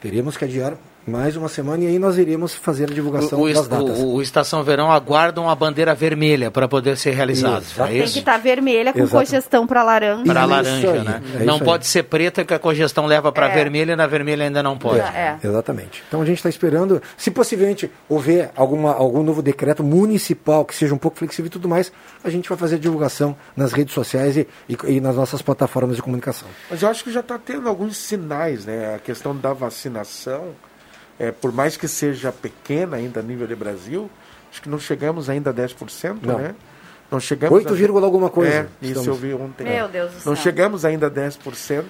teremos que adiar mais uma semana e aí nós iremos fazer a divulgação O, o, das datas. o- o Estação Verão aguarda uma bandeira vermelha para poder ser realizado. Exato. É Tem que isso? estar vermelha com Exato. cogestão para laranja. Para Isso laranja, aí, né? é não isso aí. pode ser preta que a cogestão leva para É. vermelha e na vermelha ainda não pode. É. Exatamente. Então a gente está esperando, se possivelmente houver alguma, algum novo decreto municipal que seja um pouco flexível e tudo mais, a gente vai fazer a divulgação nas redes sociais e, e- e nas nossas plataformas de comunicação. Mas eu acho que já está tendo alguns sinais, né? A questão da vacinação, é, por mais que seja pequena ainda a nível de Brasil, acho que não chegamos ainda a 10%, Não. né? Não chegamos 8, vírgula alguma coisa. É, isso Estamos. eu vi ontem. Meu Deus do Não céu. chegamos ainda a 10%,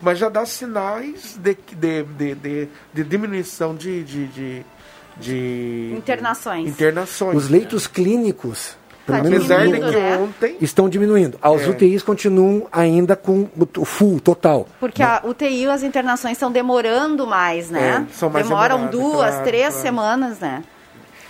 mas já dá sinais de, de, de, de, de diminuição de, de, de, de Internações. internações. Os leitos clínicos, pelo Tá menos Apesar de que né? ontem estão diminuindo. As É. UTIs continuam ainda com o full, total. Porque a UTI, as internações estão demorando mais, né? É, são mais Demoram duas, claro, três claro. semanas, né?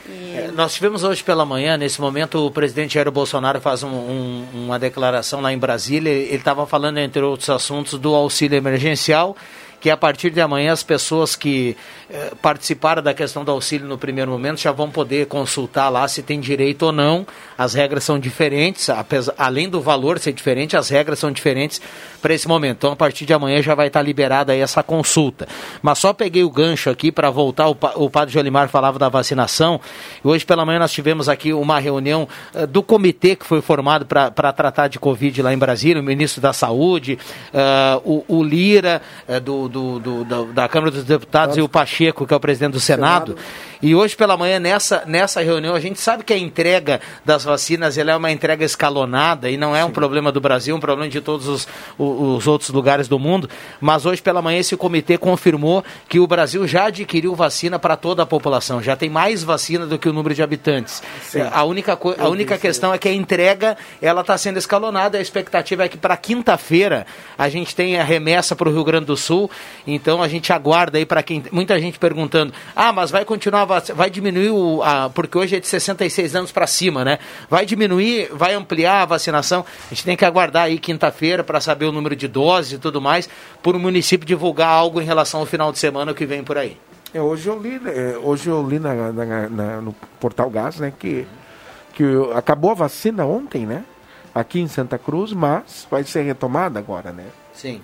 É, Nós tivemos hoje pela manhã, nesse momento, o presidente Jair Bolsonaro faz um- um- uma declaração lá em Brasília. Ele estava falando, entre outros assuntos, do auxílio emergencial, que a partir de amanhã as pessoas que eh, participaram da questão do auxílio no primeiro momento já vão poder consultar lá se tem direito ou não. As regras são diferentes, apesar, além do valor ser diferente, as regras são diferentes para esse momento. Então, a partir de amanhã já vai estar liberada aí essa consulta. Mas só peguei o gancho aqui para voltar. O, o padre Jolimar falava da vacinação. Hoje pela manhã nós tivemos aqui uma reunião eh, do comitê que foi formado para tratar de Covid lá em Brasília, o ministro da Saúde, eh, o, o Lira, eh, do, do- do- da, Câmara dos Deputados, e o Pacheco, que é o presidente do Senado. E hoje pela manhã, nessa, nessa reunião, a gente sabe que a entrega das vacinas ela é uma entrega escalonada e não é um problema do Brasil, é um problema de todos os, os outros lugares do mundo. Mas hoje pela manhã esse comitê confirmou que o Brasil já adquiriu vacina para toda a população, já tem mais vacina do que o número de habitantes. É, A única, a única questão é que a entrega ela está sendo escalonada. A expectativa é que para quinta-feira a gente tenha remessa para o Rio Grande do Sul. Então a gente aguarda aí para quem muita gente perguntando: ah, mas vai continuar, vai diminuir o, a, porque hoje é de 66 anos para cima, né? Vai diminuir, vai ampliar a vacinação. A gente tem que aguardar aí quinta-feira para saber o número de doses e tudo mais, por o município divulgar algo em relação ao final de semana que vem por aí. É, hoje eu li, né, hoje eu li na, na- na- no Portal Gás, né, que, que acabou a vacina ontem, né? Aqui em Santa Cruz, mas vai ser retomada agora, né? Sim.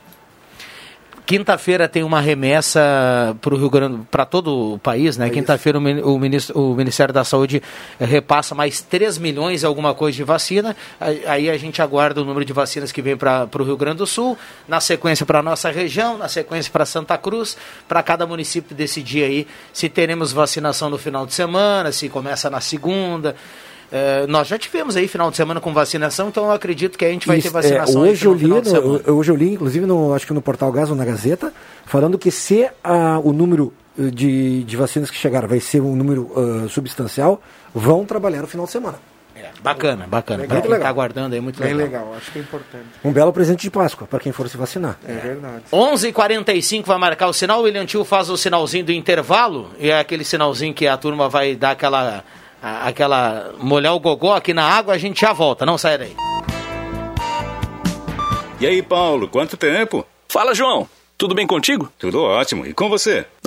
Quinta-feira tem uma remessa para o Rio Grande, para todo o país, né? Quinta-feira o, o, ministro- o Ministério da Saúde eh, repassa mais 3 milhões e alguma coisa de vacina. Aí aí a gente aguarda o número de vacinas que vem para o Rio Grande do Sul, na sequência para a nossa região, na sequência para Santa Cruz, para cada município decidir aí se teremos vacinação no final de semana, se começa na segunda. Eh, nós já tivemos aí final de semana com vacinação, então eu acredito que a gente vai ter Isso, vacinação é, aí hoje, eu li, final de no- semana. eu- hoje eu li, inclusive, no, acho que no Portal Gás ou na Gazeta, falando que se ah, o número eh, de, de vacinas que chegaram vai ser um número ah, substancial, vão trabalhar no final de semana. Bacana, bacana. Legal. Pra quem Muito tá legal. aguardando aí, muito Bem legal. legal, acho que é importante. Um belo presente de Páscoa para quem for se vacinar. É verdade. 11h45 vai marcar o sinal, o William Tio faz o sinalzinho do intervalo, e é aquele sinalzinho que a turma vai dar aquela, aquela, molhar o gogó aqui na água, a gente já volta, não sai daí. E aí, Paulo, quanto tempo? Fala, João. Tudo bem contigo? Tudo ótimo. E com você?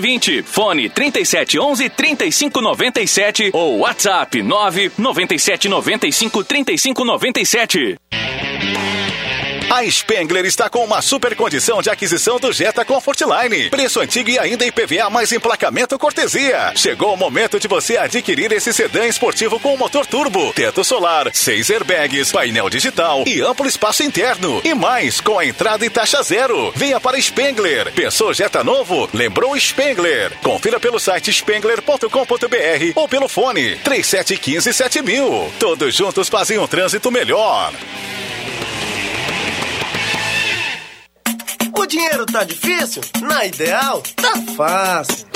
99220-1420. noventa e sete ou WhatsApp 997953597. A Spengler está com uma super condição de aquisição do Jetta Comfortline. Preço antigo e ainda IPVA mais emplacamento cortesia. Chegou o momento de você adquirir esse sedã esportivo com motor turbo, teto solar, seis airbags, painel digital e amplo espaço interno. E mais, com a entrada e taxa zero. Venha para Spengler. Pensou Jetta novo? Lembrou Spengler. Confira pelo site spengler.com.br ou pelo fone 3715 7000. Todos juntos fazem um trânsito melhor. O dinheiro tá difícil? Na Ideal, tá fácil.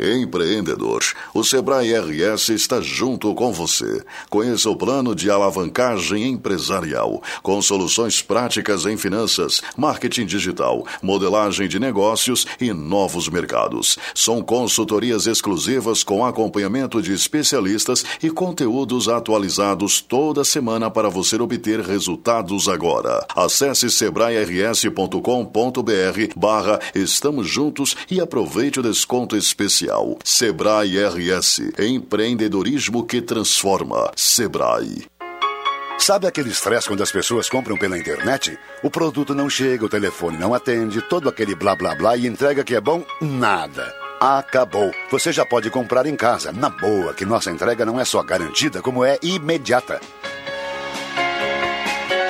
Empreendedor, o Sebrae RS está junto com você. Conheça o plano de alavancagem empresarial, com soluções práticas em finanças, marketing digital, modelagem de negócios e novos mercados. São consultorias exclusivas com acompanhamento de especialistas e conteúdos atualizados toda semana para você obter resultados agora. Acesse sebrae-rs.com.br barra Estamos Juntos e aproveite o desconto especial. Sebrae RS, empreendedorismo que transforma. Sebrae. Sabe aquele estresse quando as pessoas compram pela internet? O produto não chega, o telefone não atende, todo aquele blá blá blá e entrega que é bom? Nada. Acabou. Você já pode comprar em casa, na boa, que nossa entrega não é só garantida, como é imediata.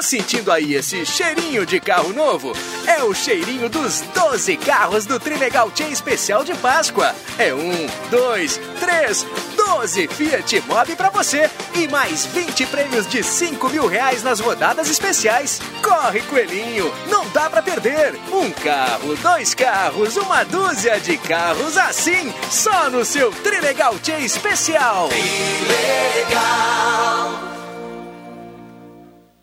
Tá sentindo aí esse cheirinho de carro novo? É o cheirinho dos 12 carros do Trilegal Tia Especial de Páscoa. É um, dois, três, 12 Fiat Mobi pra você e mais 20 prêmios de 5 mil reais nas rodadas especiais. Corre, coelhinho, não dá pra perder. Um carro, dois carros, uma dúzia de carros assim, só no seu Trilegal Tia Especial. Trilegal.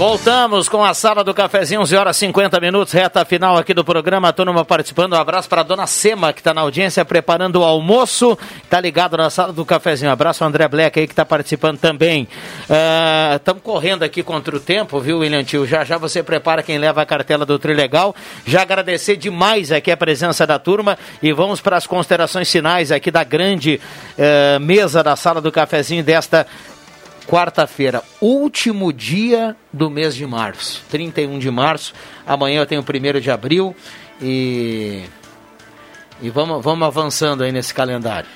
Voltamos com a sala do cafezinho, 11 horas 50 minutos, reta final aqui do programa. Turma participando. Um abraço para a dona Sema, que está na audiência, preparando o almoço. Está ligado na sala do cafezinho. Um abraço ao André Black aí, que está participando também. Estamos correndo aqui contra o tempo, viu, William Tio? Já já você prepara quem leva a cartela do Trilegal. Já agradecer demais aqui a presença da turma e vamos para as considerações finais aqui da grande eh, mesa da sala do cafezinho desta quarta-feira, último dia do mês de março, 31 de março. Amanhã eu tenho o primeiro de abril e e vamos, vamos avançando aí nesse calendário.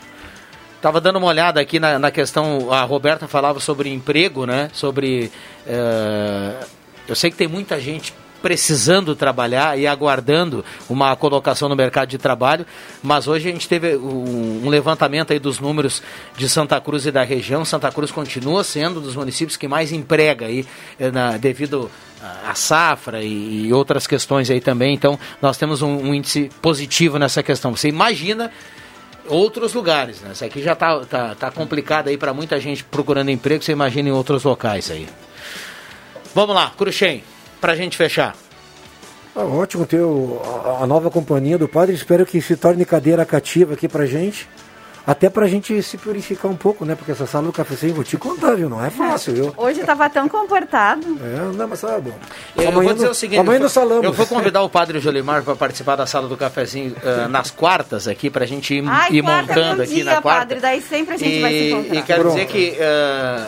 Tava dando uma olhada aqui na, na questão, a Roberta falava sobre emprego, né? Sobre. eh, eu sei que tem muita gente precisando trabalhar e aguardando uma colocação no mercado de trabalho, mas hoje a gente teve um, levantamento aí dos números de Santa Cruz e da região. Santa Cruz continua sendo um dos municípios que mais emprega aí, eh, na- devido à safra e, outras questões aí também. Então, nós temos um, um índice positivo nessa questão. Você imagina outros lugares, né? Isso aqui já tá, tá, tá complicado aí para muita gente procurando emprego, você imagina em outros locais aí. Vamos lá, Cruxem, pra gente fechar. Ah, ótimo ter o- a, a nova companhia do padre. Espero que se torne cadeira cativa aqui pra gente. Até pra gente se purificar um pouco, né? Porque essa sala do cafezinho, vou te contar, viu? Não é fácil, viu? Hoje tava tão comportado. É, não, mas bom. Eu Amanhã vou dizer no- o seguinte, amanhã eu salão. Eu vou convidar o padre Jolimar para participar da sala do cafezinho eh, nas quartas aqui, pra gente ir, Ai, ir quarta é montando aqui dia, na quarta. padre, daí sempre a gente e, vai se encontrar. E quero Pronto. dizer que eh,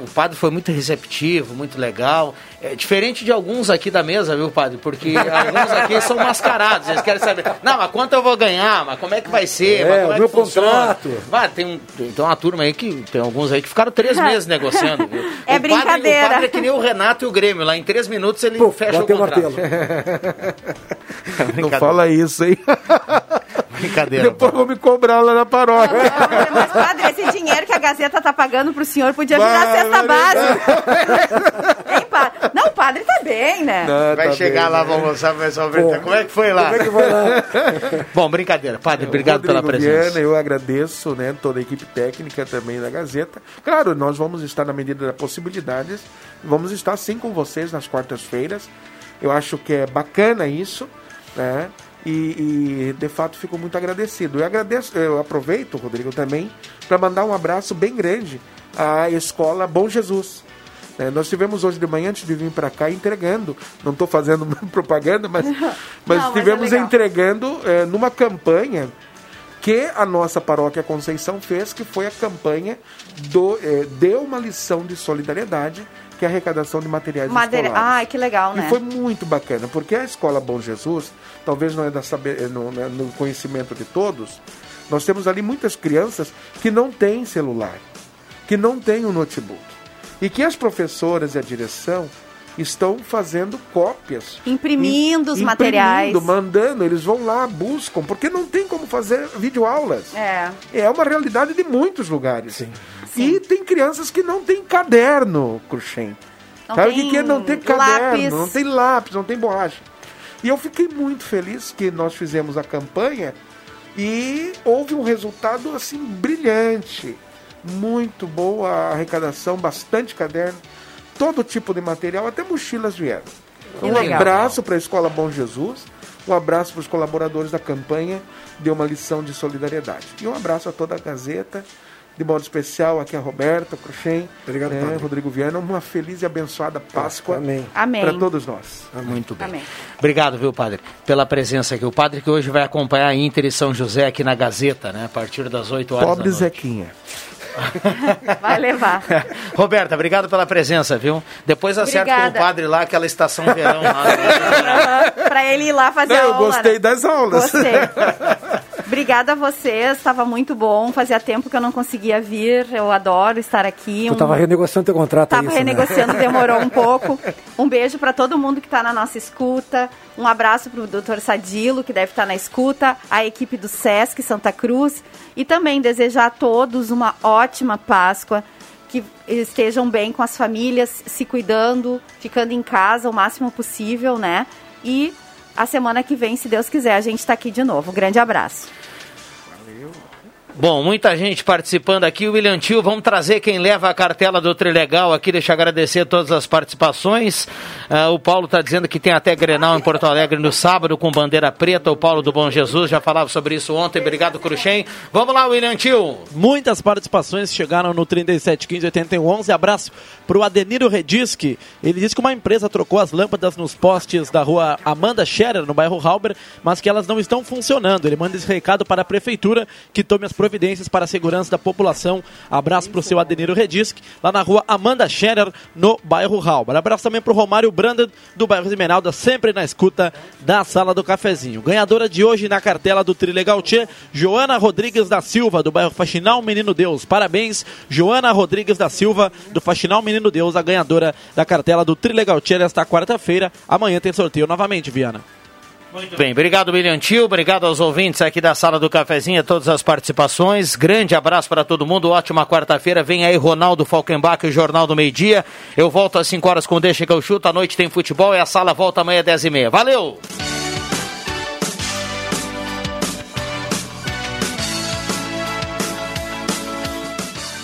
o padre foi muito receptivo, muito legal. É diferente de alguns aqui da mesa, viu, padre? Porque alguns aqui são mascarados. Eles querem saber, não, mas quanto eu vou ganhar? Mas como é que vai ser? É, mas como o é meu que funciona? contrato. Vai, tem, um, tem uma turma aí que tem alguns aí que ficaram três meses negociando. Viu? É o Padre, brincadeira. o padre é que nem o Renato e o Grêmio. Lá em três minutos ele fecha o bateu o contrato. Não fala isso, hein? Brincadeira. Depois vão me cobrar lá na paróquia. Mas, padre, esse dinheiro que a Gazeta tá pagando pro senhor podia virar Vai, cesta básica. Hein, padre? Não, o padre tá bem, né? Vai chegar lá, vamos almoçar, vai só ver. Como é que foi lá? Como é que foi lá? Bom, brincadeira. Padre, obrigado pela Rodrigo presença. Viana, eu agradeço né, toda a equipe técnica também da Gazeta. Claro, nós vamos estar na medida das possibilidades, vamos estar sim com vocês nas quartas-feiras. Eu acho que é bacana isso, né? E, e, de fato fico muito agradecido. Eu agradeço, eu aproveito, Rodrigo, também para mandar um abraço bem grande à escola Bom Jesus. né? nós tivemos hoje de manhã, antes de vir para cá, entregando. Não estou fazendo propaganda, mas, mas Não, mas é entregando eh, numa campanha que a nossa paróquia Conceição fez, que foi a campanha do eh, Deu uma lição de solidariedade, que é a arrecadação de materiais Madeira... escolares. Ai, que legal, né? E foi muito bacana, porque a Escola Bom Jesus, talvez não é da saber, eh, no, né, no conhecimento de todos, nós temos ali muitas crianças que não têm celular, que não têm um notebook. E que as professoras e a direção estão fazendo cópias. Imprimindo os Im- materiais. imprimindo, mandando, eles vão lá, buscam, porque não tem como fazer videoaulas. É. É uma realidade de muitos lugares. E tem crianças que não têm caderno, Cruxem. Não Sabe o tem que que é não ter lápis. caderno? Não tem lápis, não tem borracha. E eu fiquei muito feliz que nós fizemos a campanha e houve um resultado assim brilhante. Muito boa a arrecadação, bastante caderno, todo tipo de material, até mochilas vieram. Que um legal. abraço para a Escola Bom Jesus, um abraço para os colaboradores da campanha, deu uma lição de solidariedade. E um abraço a toda a Gazeta, de modo especial aqui a Roberta, Cruxem, Obrigado, né. Rodrigo Viana, uma feliz e abençoada Páscoa Amém. Amém. para todos nós. Muito bem. Amém. Obrigado, viu, padre, pela presença aqui. O padre que hoje vai acompanhar a Inter e São José aqui na Gazeta, né? A partir das 8 horas Pobre da noite. Zequinha. Vai levar. Roberta, obrigado pela presença, viu? Depois acerta com o Obrigada. padre lá, aquela estação verão lá. né? pra ele ir lá fazer Não, a eu aula. gostei né? das aulas. Gostei. Obrigada a vocês, estava muito bom. Fazia tempo que eu não conseguia vir. Eu adoro estar aqui. Tu estava renegociando teu contrato, Estava é isso, né? renegociando, demorou um pouco. Um beijo para todo mundo que está na nossa escuta. Um abraço para o doutor Sadilo, que deve estar na escuta, a equipe do SESC Santa Cruz. E também desejar a todos uma ótima Páscoa que estejam bem com as famílias, se cuidando, ficando em casa o máximo possível, né? E a semana que vem, se Deus quiser, a gente está aqui de novo. grande abraço. Bom, muita gente participando aqui. William Tio, vamos trazer quem leva a cartela do Trilegal aqui. Deixa eu agradecer todas as participações. Uh, o Paulo está dizendo que tem até Grenal em Porto Alegre no sábado com bandeira preta. O Paulo do Bom Jesus já falava sobre isso ontem. Obrigado, Cruxem. Vamos lá, William Tio. Muitas participações chegaram no 37158111. Abraço para o Adeniro Redisque. Ele disse que uma empresa trocou as lâmpadas nos postes da rua Amanda Scherer, no bairro Halber, mas que elas não estão funcionando. Ele manda esse recado para a prefeitura que tome as providências para a segurança da população. Abraço para o seu Adeniro Redisque, lá na rua Amanda Scherer, no bairro Halber. Abraço também para o Romário Brandon, do bairro Esmeralda, sempre na escuta da Sala do Cafezinho. Ganhadora de hoje na cartela do Trilegal Tchê, Joana Rodrigues da Silva, do bairro Faxinal Menino Deus. Parabéns, Joana Rodrigues da Silva, do Faxinal Menino Deus, a ganhadora da cartela do Trilegal Tchê nesta quarta-feira. Amanhã tem sorteio novamente, Viana. Muito bem, obrigado William Tio, obrigado aos ouvintes aqui da sala do cafezinho, todas as participações. Grande abraço para todo mundo, ótima quarta-feira. Vem aí Ronaldo Falkenbach, o Jornal do Meio Dia. Eu volto às 5 horas com Deixa que eu chuto, à noite tem futebol e a sala volta amanhã às 10 e meia. Valeu!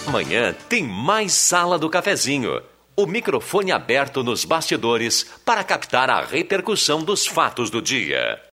Amanhã tem mais Sala do Cafezinho. O microfone aberto nos bastidores para captar a repercussão dos fatos do dia.